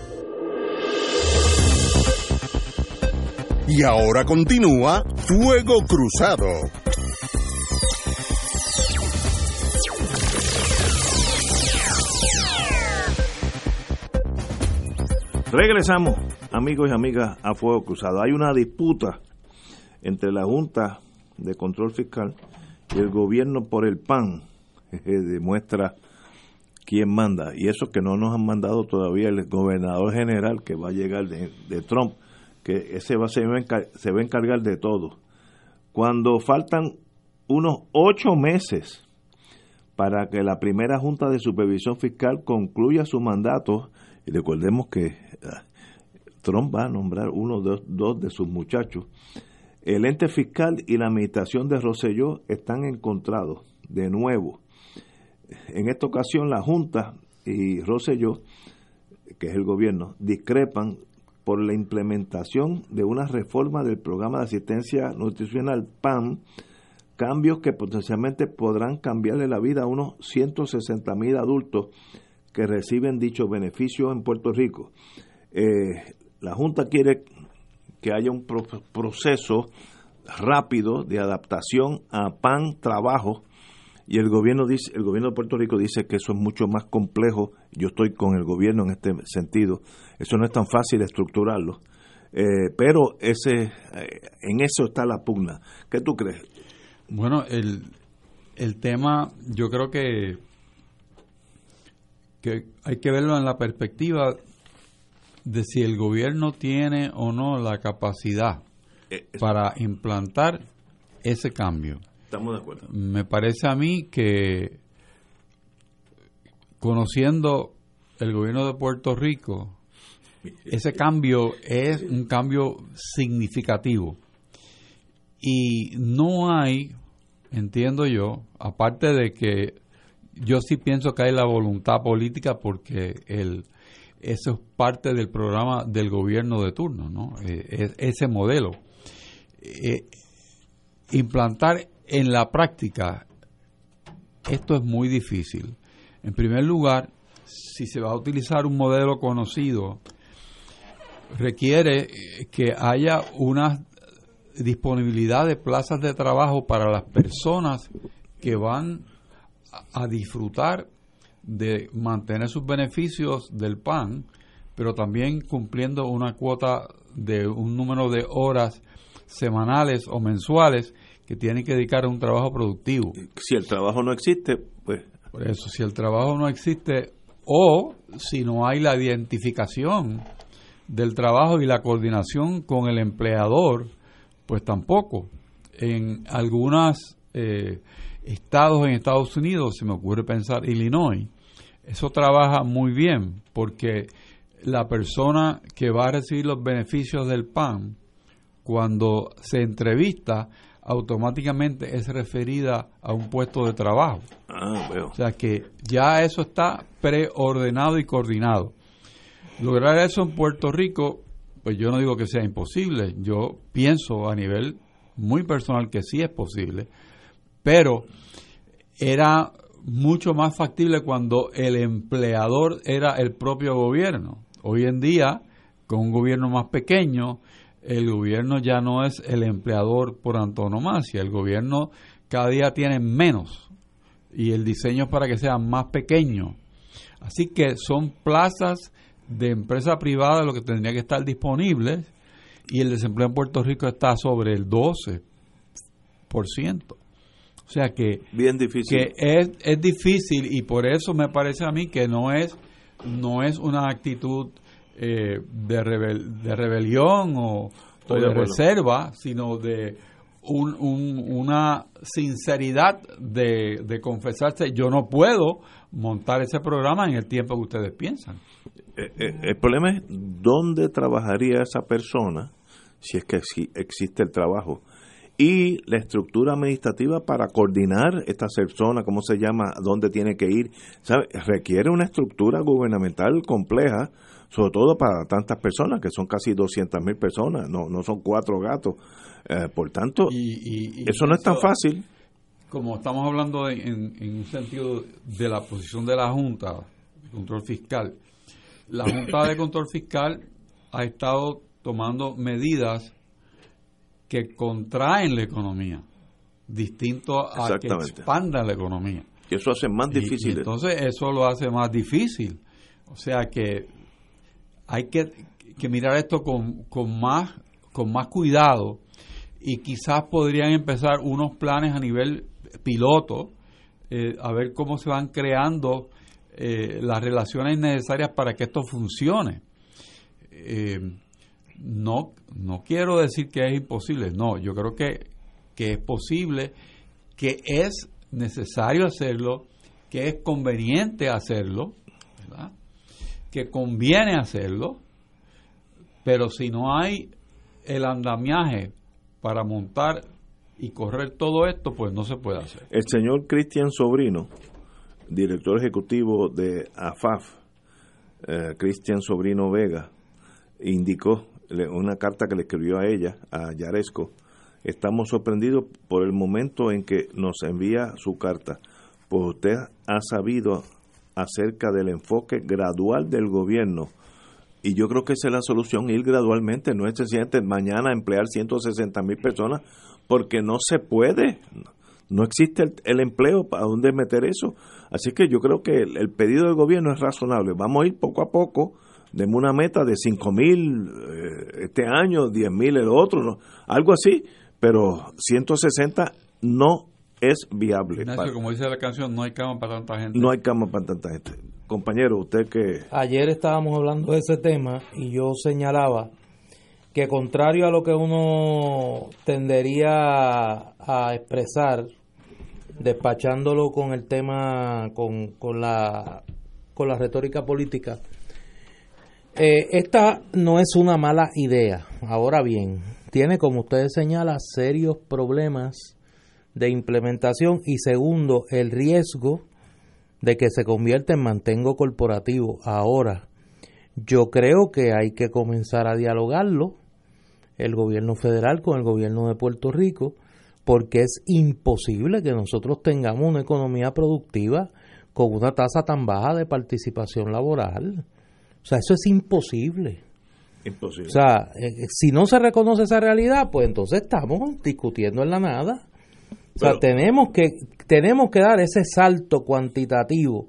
Y ahora continúa Fuego Cruzado. Regresamos, amigos y amigas, a Fuego Cruzado. Hay una disputa entre la Junta de Control Fiscal y el gobierno por el PAN. Demuestra quién manda. Y eso que no nos han mandado todavía el gobernador general que va a llegar de, de Trump, que ese va, se, va se va a encargar de todo. Cuando faltan unos ocho meses para que la primera Junta de Supervisión Fiscal concluya su mandato, y recordemos que ah, Trump va a nombrar uno de dos de sus muchachos, el ente fiscal y la administración de Rosselló están encontrados de nuevo. En esta ocasión la Junta y Rosselló, que es el gobierno, discrepan por la implementación de una reforma del programa de asistencia nutricional PAM, cambios que potencialmente podrán cambiarle la vida a unos 160 mil adultos que reciben dicho beneficio en Puerto Rico. Eh, la Junta quiere que haya un pro- proceso rápido de adaptación a PAN trabajo y el gobierno dice el gobierno de Puerto Rico dice que eso es mucho más complejo yo estoy con el gobierno en este sentido eso no es tan fácil estructurarlo Eh, pero ese eh, en eso está la pugna ¿qué tú crees? Bueno, el, el tema yo creo que, que hay que verlo en la perspectiva de si el gobierno tiene o no la capacidad Eh, para implantar ese cambio. Estamos de acuerdo Me parece a mí que conociendo el gobierno de Puerto Rico, ese cambio es un cambio significativo. Y no hay, entiendo yo, aparte de que yo sí pienso que hay la voluntad política porque el, eso es parte del programa del gobierno de turno, ¿no? Eh, es- ese modelo. Eh, implantar en la práctica esto es muy difícil. En primer lugar, si se va a utilizar un modelo conocido, requiere que haya unas disponibilidad de plazas de trabajo para las personas que van a disfrutar de mantener sus beneficios del PAN, pero también cumpliendo una cuota de un número de horas semanales o mensuales que tienen que dedicar a un trabajo productivo. Si el trabajo no existe, pues... Por eso, si el trabajo no existe o si no hay la identificación del trabajo y la coordinación con el empleador, pues tampoco. En algunos eh, estados en Estados Unidos, se me ocurre pensar Illinois, eso trabaja muy bien porque la persona que va a recibir los beneficios del PAN, cuando se entrevista, automáticamente es referida a un puesto de trabajo. Ah. O sea que ya eso está preordenado y coordinado. Lograr eso en Puerto Rico, pues yo no digo que sea imposible, yo pienso a nivel muy personal que sí es posible, pero era mucho más factible cuando el empleador era el propio gobierno. Hoy en día, con un gobierno más pequeño, el gobierno ya no es el empleador por antonomasia, el gobierno cada día tiene menos y el diseño es para que sea más pequeño. Así que son plazas de empresa privada lo que tendría que estar disponibles y el desempleo en Puerto Rico está sobre el 12%. O sea que, Bien difícil. que es, es difícil y por eso me parece a mí que no es, no es una actitud eh, de, rebel- de rebelión o, de reserva, sino de un- un- una sinceridad de, de confesarse, yo no puedo montar ese programa en el tiempo que ustedes piensan. Eh, eh, el problema es dónde trabajaría esa persona si es que exi- existe el trabajo y la estructura administrativa para coordinar esta persona, cómo se llama, dónde tiene que ir, ¿sabe? Requiere una estructura gubernamental compleja, sobre todo para tantas personas, que son casi 200 mil personas, no, no son cuatro gatos. Eh, por tanto, y eso no es tan fácil. Como estamos hablando de- en, en un sentido de la posición de la Junta de Control Fiscal, la Junta de Control Fiscal ha estado tomando medidas que contraen la economía, distinto a que expandan la economía. Y eso hace más Y- y difícil. entonces eso lo hace más difícil. O sea que hay que, mirar esto con, más, con más cuidado y quizás podrían empezar unos planes a nivel piloto, eh, a ver cómo se van creando eh, las relaciones necesarias para que esto funcione. Eh, no, no quiero decir que es imposible, no, yo creo que, es posible, que es necesario hacerlo, que es conveniente hacerlo. Que conviene hacerlo, pero si no hay el andamiaje para montar y correr todo esto, pues no se puede hacer. El señor Cristian Sobrino, director ejecutivo de AFAF, eh, Cristian Sobrino Vega, indicó una carta que le escribió a ella, a Yaresco. Estamos sorprendidos por el momento en que nos envía su carta, pues usted ha sabido acerca del enfoque gradual del gobierno. Y yo creo que esa es la solución, ir gradualmente, no es sencillamente mañana emplear 160 mil personas, porque no se puede, no existe el, el empleo, ¿para dónde meter eso? Así que yo creo que el, pedido del gobierno es razonable, vamos a ir poco a poco, demos una meta de 5 mil eh, este año, 10 mil el otro, ¿no? algo así, pero 160 no es viable. Ignacio, Para- como dice la canción, no hay cama para tanta gente. no hay cama para tanta gente. Compañero, usted que... Ayer estábamos hablando de ese tema y yo señalaba que contrario a lo que uno tendería a expresar, despachándolo con el tema, con, con, la, con la retórica política, eh, esta no es una mala idea. Ahora bien, tiene, como ustedes señalan, serios problemas de implementación y segundo, el riesgo de que se convierta en mantengo corporativo. Ahora, yo creo que hay que comenzar a dialogarlo el gobierno federal con el gobierno de Puerto Rico, porque es imposible que nosotros tengamos una economía productiva con una tasa tan baja de participación laboral. O sea, eso es imposible. Imposible. O sea, eh, si no se reconoce esa realidad, pues entonces estamos discutiendo en la nada. O sea, Pero- tenemos que tenemos que dar ese salto cuantitativo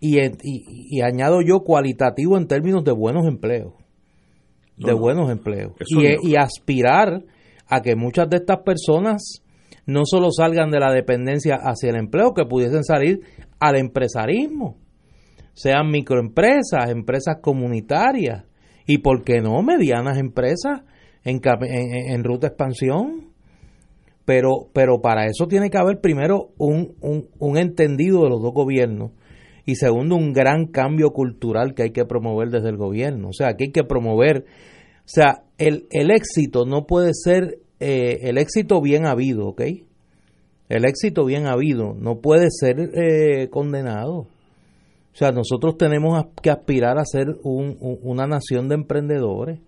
y, en- y, y añado yo cualitativo en términos de buenos empleos. No, de no. buenos empleos. Y, no. y aspirar a que muchas de estas personas no solo salgan de la dependencia hacia el empleo, que pudiesen salir al empresarismo, sean microempresas, empresas comunitarias y, ¿por qué no?, medianas empresas en, en, en- en ruta de expansión. Pero, pero para eso tiene que haber primero un, un, un entendido de los dos gobiernos y segundo un gran cambio cultural que hay que promover desde el gobierno. O sea, que hay que promover, o sea, el, el éxito no puede ser eh, el éxito bien habido, ¿ok? El éxito bien habido no puede ser eh, condenado. O sea, nosotros tenemos que aspirar a ser un- una nación de emprendedores,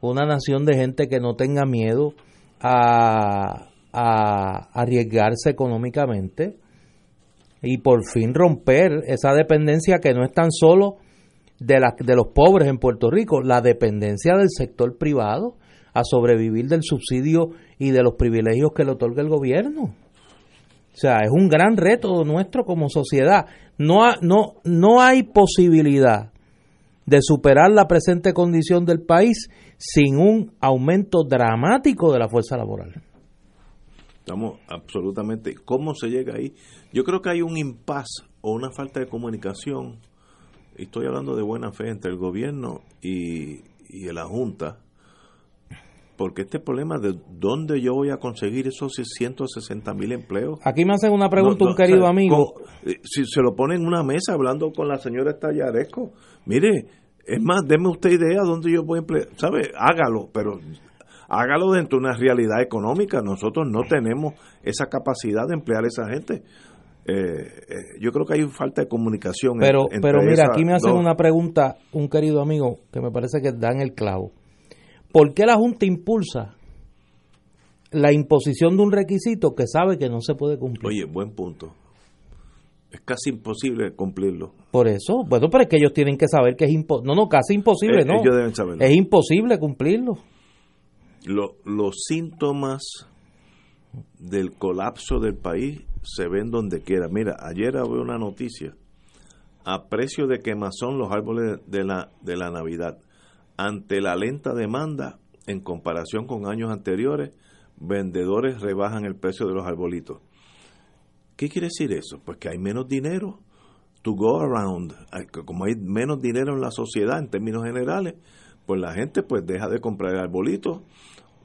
una nación de gente que no tenga miedo a, a arriesgarse económicamente y por fin romper esa dependencia que no es tan solo de, la, de los pobres en Puerto Rico, la dependencia del sector privado a sobrevivir del subsidio y de los privilegios que le otorga el gobierno. O sea, es un gran reto nuestro como sociedad. No, ha- no, no hay posibilidad de superar la presente condición del país sin un aumento dramático de la fuerza laboral. Estamos absolutamente. ¿Cómo se llega ahí? Yo creo que hay un impasse o una falta de comunicación. y Estoy hablando de buena fe entre el gobierno y, y la Junta. Porque este problema de dónde yo voy a conseguir esos 160 mil empleos. Aquí me hacen una pregunta No, no, un querido o sea, amigo. con- eh, si se lo pone en una mesa hablando con la señora Estallaresco, mire, es más, deme usted idea dónde yo voy a emplear. ¿Sabe? Hágalo, pero hágalo dentro de una realidad económica. Nosotros no tenemos esa capacidad de emplear a esa gente. Eh, eh, yo creo que hay falta de comunicación. en- Pero, entre pero mira, aquí me hacen dos. una pregunta, un querido amigo, que me parece que dan el clavo. ¿Por qué la Junta impulsa la imposición de un requisito que sabe que no se puede cumplir? Oye, buen punto. Es casi imposible cumplirlo. Por eso, bueno, pero es que ellos tienen que saber que es imposible. No, no, casi imposible, Eh, ¿no? ellos deben saberlo. Es imposible cumplirlo. Lo- los síntomas del colapso del país se ven donde quiera. Mira, ayer había una noticia. A precio de quemazón los árboles de la, de la Navidad. Ante la lenta demanda, en comparación con años anteriores, vendedores rebajan el precio de los arbolitos. ¿Qué quiere decir eso? Pues que hay menos dinero to go around. Como hay menos dinero en la sociedad en términos generales, pues la gente pues deja de comprar arbolitos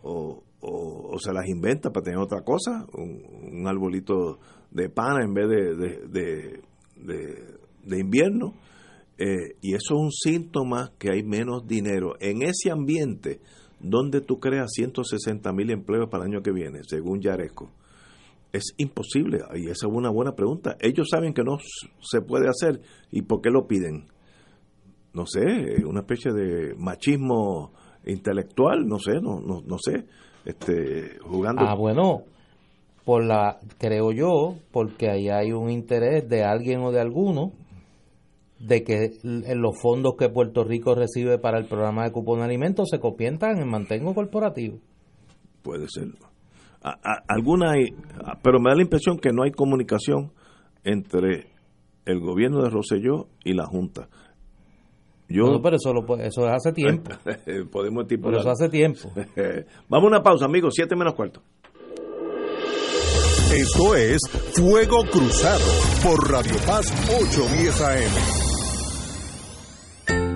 o, o- se las inventa para tener otra cosa, un, un arbolito de pana en vez de, de, de- invierno. Eh, y eso es un síntoma que hay menos dinero. En ese ambiente, donde tú creas 160 mil empleos para el año que viene, según Yaresco, es imposible. Y esa es una buena pregunta. Ellos saben que no se puede hacer. ¿Y por qué lo piden? No sé, una especie de machismo intelectual, no sé, no, no, no sé. Este, jugando. Ah, bueno, por la, creo yo, porque ahí hay un interés de alguien o de alguno de que los fondos que Puerto Rico recibe para el programa de cupón de alimentos se conviertan en mantengo corporativo. Puede ser. A- a- alguna hay, pero me da la impresión que no hay comunicación entre el gobierno de Rosselló y la Junta. Yo, Bueno, pero eso, lo puede- eso es hace tiempo. Podemos Pero estipular. eso hace tiempo. Vamos a una pausa, amigos. Siete menos cuarto. Esto es Fuego Cruzado por Radio Paz 810 AM.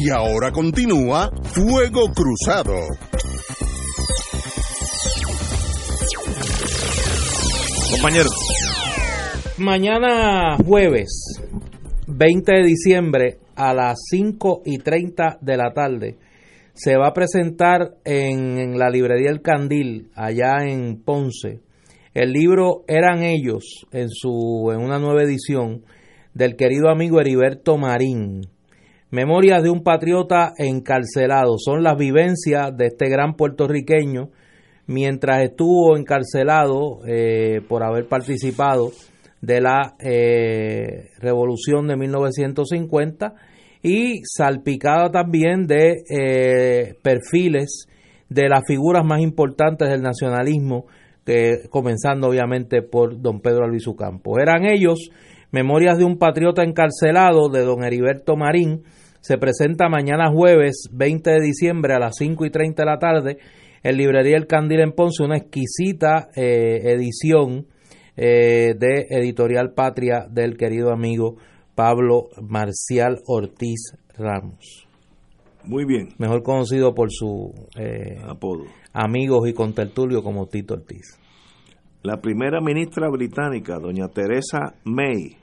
Y ahora continúa Fuego Cruzado. Compañero. Mañana jueves 20 de diciembre a las 5 y 30 de la tarde se va a presentar en, en la librería El Candil, allá en Ponce, el libro Eran ellos, en, su, en una nueva edición, del querido amigo Heriberto Marín. Memorias de un patriota encarcelado. Son las vivencias de este gran puertorriqueño mientras estuvo encarcelado eh, por haber participado de la eh, revolución de 1950 y salpicada también de eh, perfiles de las figuras más importantes del nacionalismo, comenzando obviamente por don Pedro Albizu Campos. Eran ellos Memorias de un patriota encarcelado de don Heriberto Marín. Se presenta mañana jueves 20 de diciembre a las 5 y 30 de la tarde en Librería El Candil en Ponce, una exquisita eh, edición eh, de Editorial Patria del querido amigo Pablo Marcial Ortiz Ramos. Muy bien. Mejor conocido por su eh, apodo. Amigos y contertulio como Tito Ortiz. La primera ministra británica, doña Teresa May,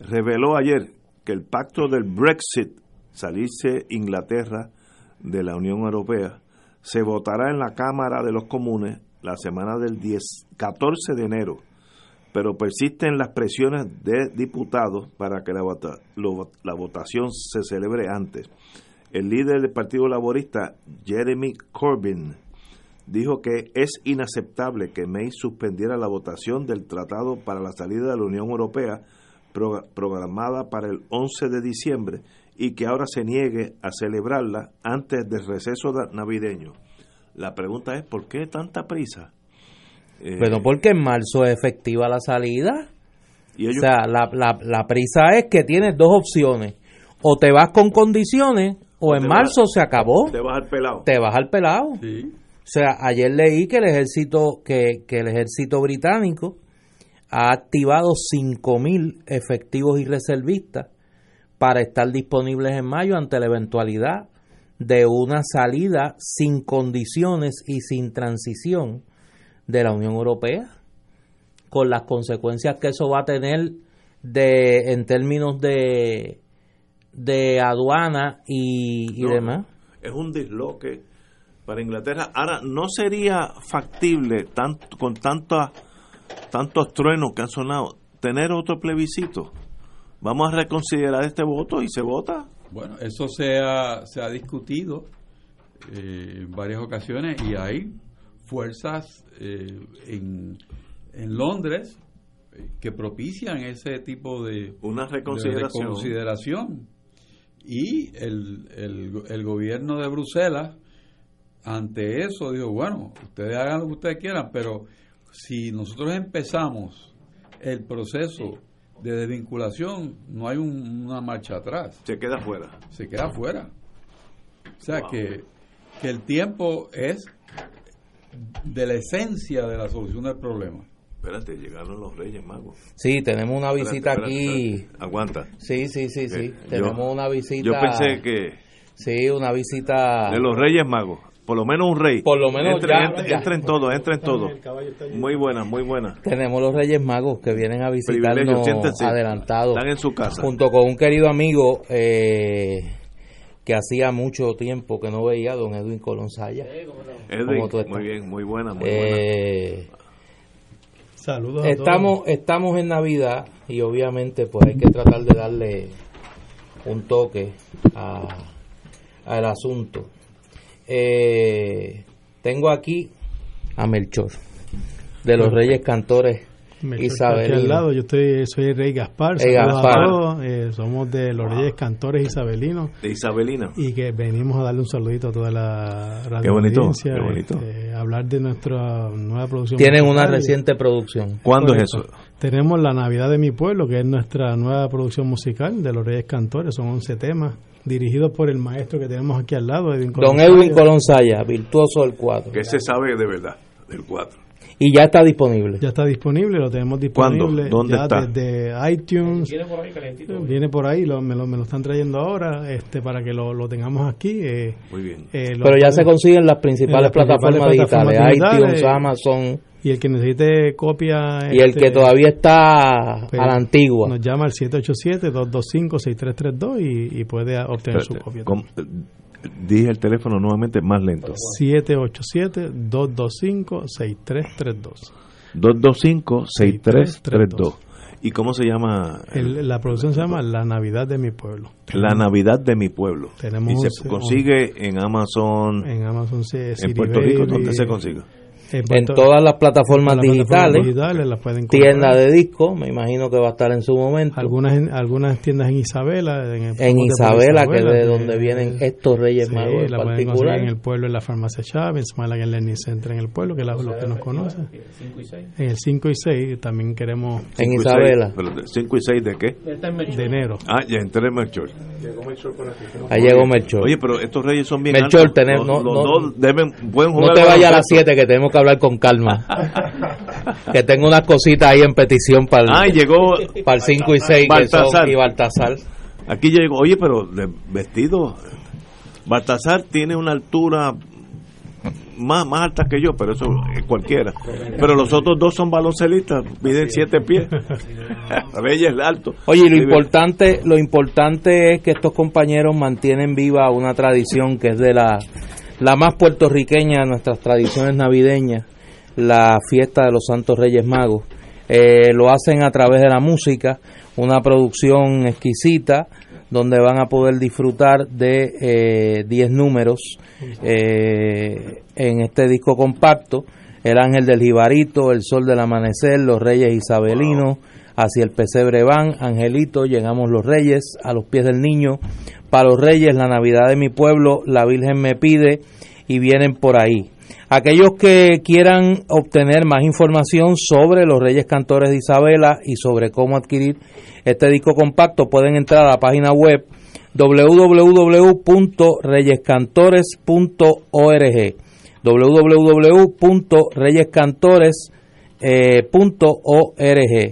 reveló ayer que el pacto del Brexit, salirse Inglaterra de la Unión Europea, se votará en la Cámara de los Comunes la semana del 10, 14 de enero, pero persisten las presiones de diputados para que la, vota, la votación se celebre antes. El líder del Partido Laborista, Jeremy Corbyn, dijo que es inaceptable que May suspendiera la votación del Tratado para la salida de la Unión Europea pro, programada para el 11 de diciembre y que ahora se niegue a celebrarla antes del receso navideño. La pregunta es, ¿por qué tanta prisa? Eh, Pero porque en marzo es efectiva la salida. ¿Y ellos? O sea, la, la, la, prisa es que tienes dos opciones. O te vas con condiciones o, o en marzo vas, se acabó. Te vas al pelado. Te vas al pelado. Sí. O sea, ayer leí que el ejército, que, que el ejército británico ha activado 5.000 efectivos y reservistas para estar disponibles en mayo ante la eventualidad de una salida sin condiciones y sin transición de la Unión Europea, con las consecuencias que eso va a tener de en términos de de aduana y, y no, demás. Es un disloque para Inglaterra. Ahora, ¿no sería factible, tanto, con tanta, tantos truenos que han sonado, tener otro plebiscito? Vamos a reconsiderar este voto y se vota. Bueno, eso se ha, se ha discutido eh, en varias ocasiones y hay fuerzas eh, en, en Londres eh, que propician ese tipo de Una de reconsideración. reconsideración. Y el, el, el gobierno de Bruselas, ante eso, dijo, bueno, ustedes hagan lo que ustedes quieran, pero si nosotros empezamos el proceso de desvinculación, no hay un- una marcha atrás. Se queda fuera. Se queda fuera. O sea que, que el tiempo es de la esencia de la solución del problema. Espérate, llegaron los Reyes Magos. Sí, tenemos una Espérate, visita espérate, aquí. espérate. Aguanta. Sí, sí, sí, sí. Eh, Tenemos yo- una visita. Yo pensé que Sí, una visita. de los Reyes Magos, por lo menos un rey. Por lo menos Entre- ya- entre- ya. Entren todos, entren todos. Muy buena, muy buena. Tenemos los Reyes Magos que vienen a visitarnos adelantados. Están en su casa. Junto con un querido amigo eh, que hacía mucho tiempo que no veía, don Edwin Colón Saya. Edwin, muy bien, muy buena, muy Eh, Saludos a estamos, estamos en Navidad y obviamente pues hay que tratar de darle un toque a, al asunto. Eh, tengo aquí a Melchor, de los Reyes Cantores aquí al Isabelinos. lado, yo estoy, soy el Rey Gaspar, saludos Gaspar. a todos, eh, somos de los Reyes Cantores Isabelinos De Isabelina. y que venimos a darle un saludito a toda la radio Qué bonito, audiencia, qué bonito. este, hablar de nuestra nueva producción. Tienen una reciente producción. ¿Cuándo es eso? Tenemos La Navidad de mi pueblo, que es nuestra nueva producción musical de los Reyes Cantores, son 11 temas dirigidos por el maestro que tenemos aquí al lado, Edwin Don Colón Edwin Saya. Colón Saya, virtuoso del cuadro. Que se sabe de verdad, del 4. Y ya está disponible. Ya está disponible, lo tenemos ¿Cuándo? disponible. ¿Dónde ya está? Desde iTunes. Viene por ahí calentito. Viene por ahí, lo- me, lo, me lo están trayendo ahora este para que lo, lo tengamos aquí. eh, Muy bien. eh, Pero ya pueden- se consiguen las principales en las plataformas principales digitales, plataformas iTunes. Amazon. Y el que necesite copia. Y el este, que todavía está pues, a la antigua. Nos llama al 787-225-6332 y, y puede obtener su copia. ¿cómo? Dije el teléfono nuevamente más lento. 787-225-6332. 225-6332. ¿Y cómo se llama? El- la producción se llama La Navidad de mi pueblo. La Navidad de mi pueblo. Tenemos y se consigue en Amazon. En Amazon se En Puerto Rico, ¿dónde se consigue? En todas las plataformas en todas las digitales, plataformas digitales las pueden comprar. tienda de disco, me imagino que va a estar en su momento. Algunas, en- algunas tiendas en Isabela. En, el- En por Isabela, que es de donde vienen estos Reyes Sí, Magos en la particular. en el pueblo, en la farmacia Chávez, en el Learning Center en el pueblo, que es la- los que nos conocen. En el 5 y 6 también queremos... En Isabela. ¿5 y 6 de qué? De enero. Ah, ya entré en Melchor. Ahí llegó Melchor. Oye, pero estos reyes son bien Melchor, altos. tenemos- Los, no- los no- dos deben, pueden jugar No te vayas a las baloncesto. 7 que tenemos que hablar con calma. que tengo unas cositas ahí en petición para el, Ah, llegó para el 5 y 6 que Baltasar. son y Baltasar. Aquí llegó, oye, pero de vestido. Baltasar tiene una altura más, más alta que yo, pero eso es cualquiera. Pero los otros dos son baloncelistas, miden siete pies. Reyes alto. Oye, y lo importante, lo importante es que estos compañeros mantienen viva una tradición que es de la, la más puertorriqueña de nuestras tradiciones navideñas, la fiesta de los Santos Reyes Magos. Eh, lo hacen a través de la música, una producción exquisita donde van a poder disfrutar de eh, 10 números eh, en este disco compacto. El Ángel del Jibarito, El Sol del Amanecer, Los Reyes Isabelinos, Hacia el Pesebre van, Angelito, Llegamos los Reyes, A los pies del niño, Para los Reyes, La Navidad de mi pueblo, La Virgen me pide y vienen por ahí. Aquellos que quieran obtener más información sobre los Reyes Cantores de Isabela y sobre cómo adquirir este disco compacto pueden entrar a la página web www.reyescantores.org www.reyescantores.org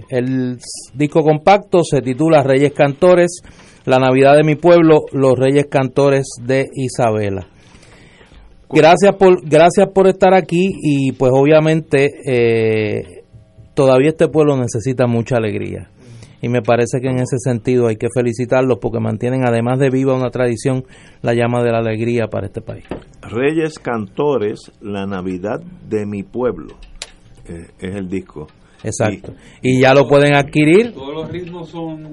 El disco compacto se titula Reyes Cantores, la Navidad de mi pueblo, los Reyes Cantores de Isabela. Gracias por, gracias por estar aquí y pues obviamente eh, todavía este pueblo necesita mucha alegría y me parece que en ese sentido hay que felicitarlos porque mantienen además de viva una tradición la llama de la alegría para este país. Reyes Cantores, La Navidad de mi pueblo. Eh, es el disco. Exacto. Y ya lo pueden adquirir Todos los ritmos son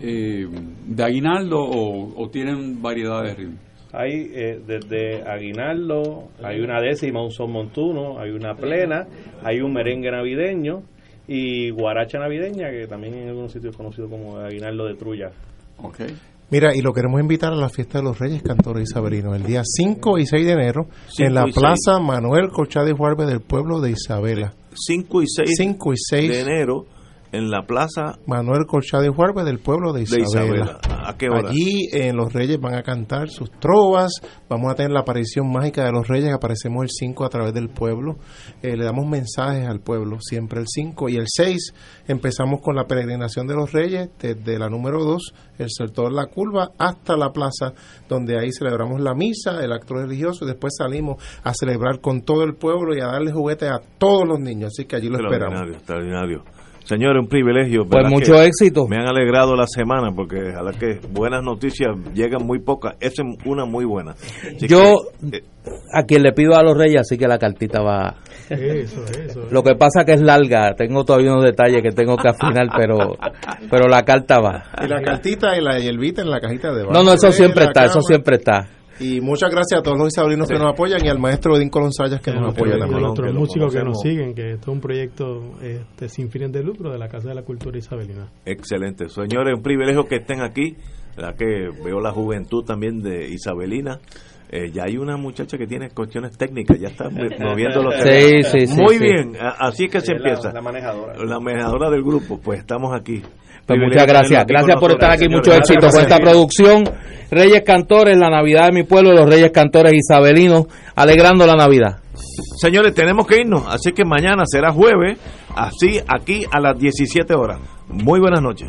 eh, de aguinaldo o, o tienen variedad de ritmos? Hay eh, desde aguinaldo, hay una décima, un son montuno, hay una plena, hay un merengue navideño y guaracha navideña, que también en algunos sitios es conocido como aguinaldo de trulla. Okay. Mira, y lo queremos invitar a la fiesta de los Reyes Cantores Isabelinos, el día 5 y 6 de enero, en la y Plaza Manuel Colchado y Juárez del pueblo de Isabela. 5 y 6, 5 y 6 de enero en la plaza Manuel Colchado y Juárez del pueblo de de Isabela. Isabela. ¿A qué hora? Allí en los Reyes van a cantar sus trovas, vamos a tener la aparición mágica de los Reyes, aparecemos el 5 a través del pueblo, Eh, le damos mensajes al pueblo, siempre el 5 y el 6 empezamos con la peregrinación de los Reyes desde la número 2, el sector La Curva, hasta la plaza, donde ahí celebramos la misa, el acto religioso y después salimos a celebrar con todo el pueblo y a darle juguetes a todos los niños, así que allí lo esperamos. Extraordinario, Señores, un privilegio. Pues ¿verdad mucho éxito. Me han alegrado la semana porque a la que buenas noticias llegan muy pocas. Esa es una muy buena. Así Yo, que, eh, a quien le pido a los reyes, así que la cartita va. Eso, eso. Lo que pasa que es larga, tengo todavía unos detalles que tengo que afinar, pero pero la carta va. Y la cartita y la hierbita en la cajita de No, no, eso en siempre está, eso siempre está. Y muchas gracias a todos los isabelinos que nos apoyan y al maestro Edín Colón Sayas que nos apoya Y a también. nuestros músicos que nos siguen, que esto es un proyecto este, sin fines de lucro de la Casa de la Cultura Isabelina. Excelente. Señores, un privilegio que estén aquí. La que veo la juventud también de Isabelina. Eh, ya hay una muchacha que tiene cuestiones técnicas, ya está moviendo los Sí, sí, sí, Muy sí. bien, así es que se Es la- empieza. la manejadora. La manejadora del grupo, pues estamos aquí. Pues muchas gracias. Gracias por estar aquí. Mucho éxito con esta producción. Reyes Cantores, la Navidad de mi pueblo, los Reyes Cantores Isabelinos, alegrando la Navidad. Señores, tenemos que irnos, así que mañana será jueves, así aquí a las 17 horas. Muy buenas noches.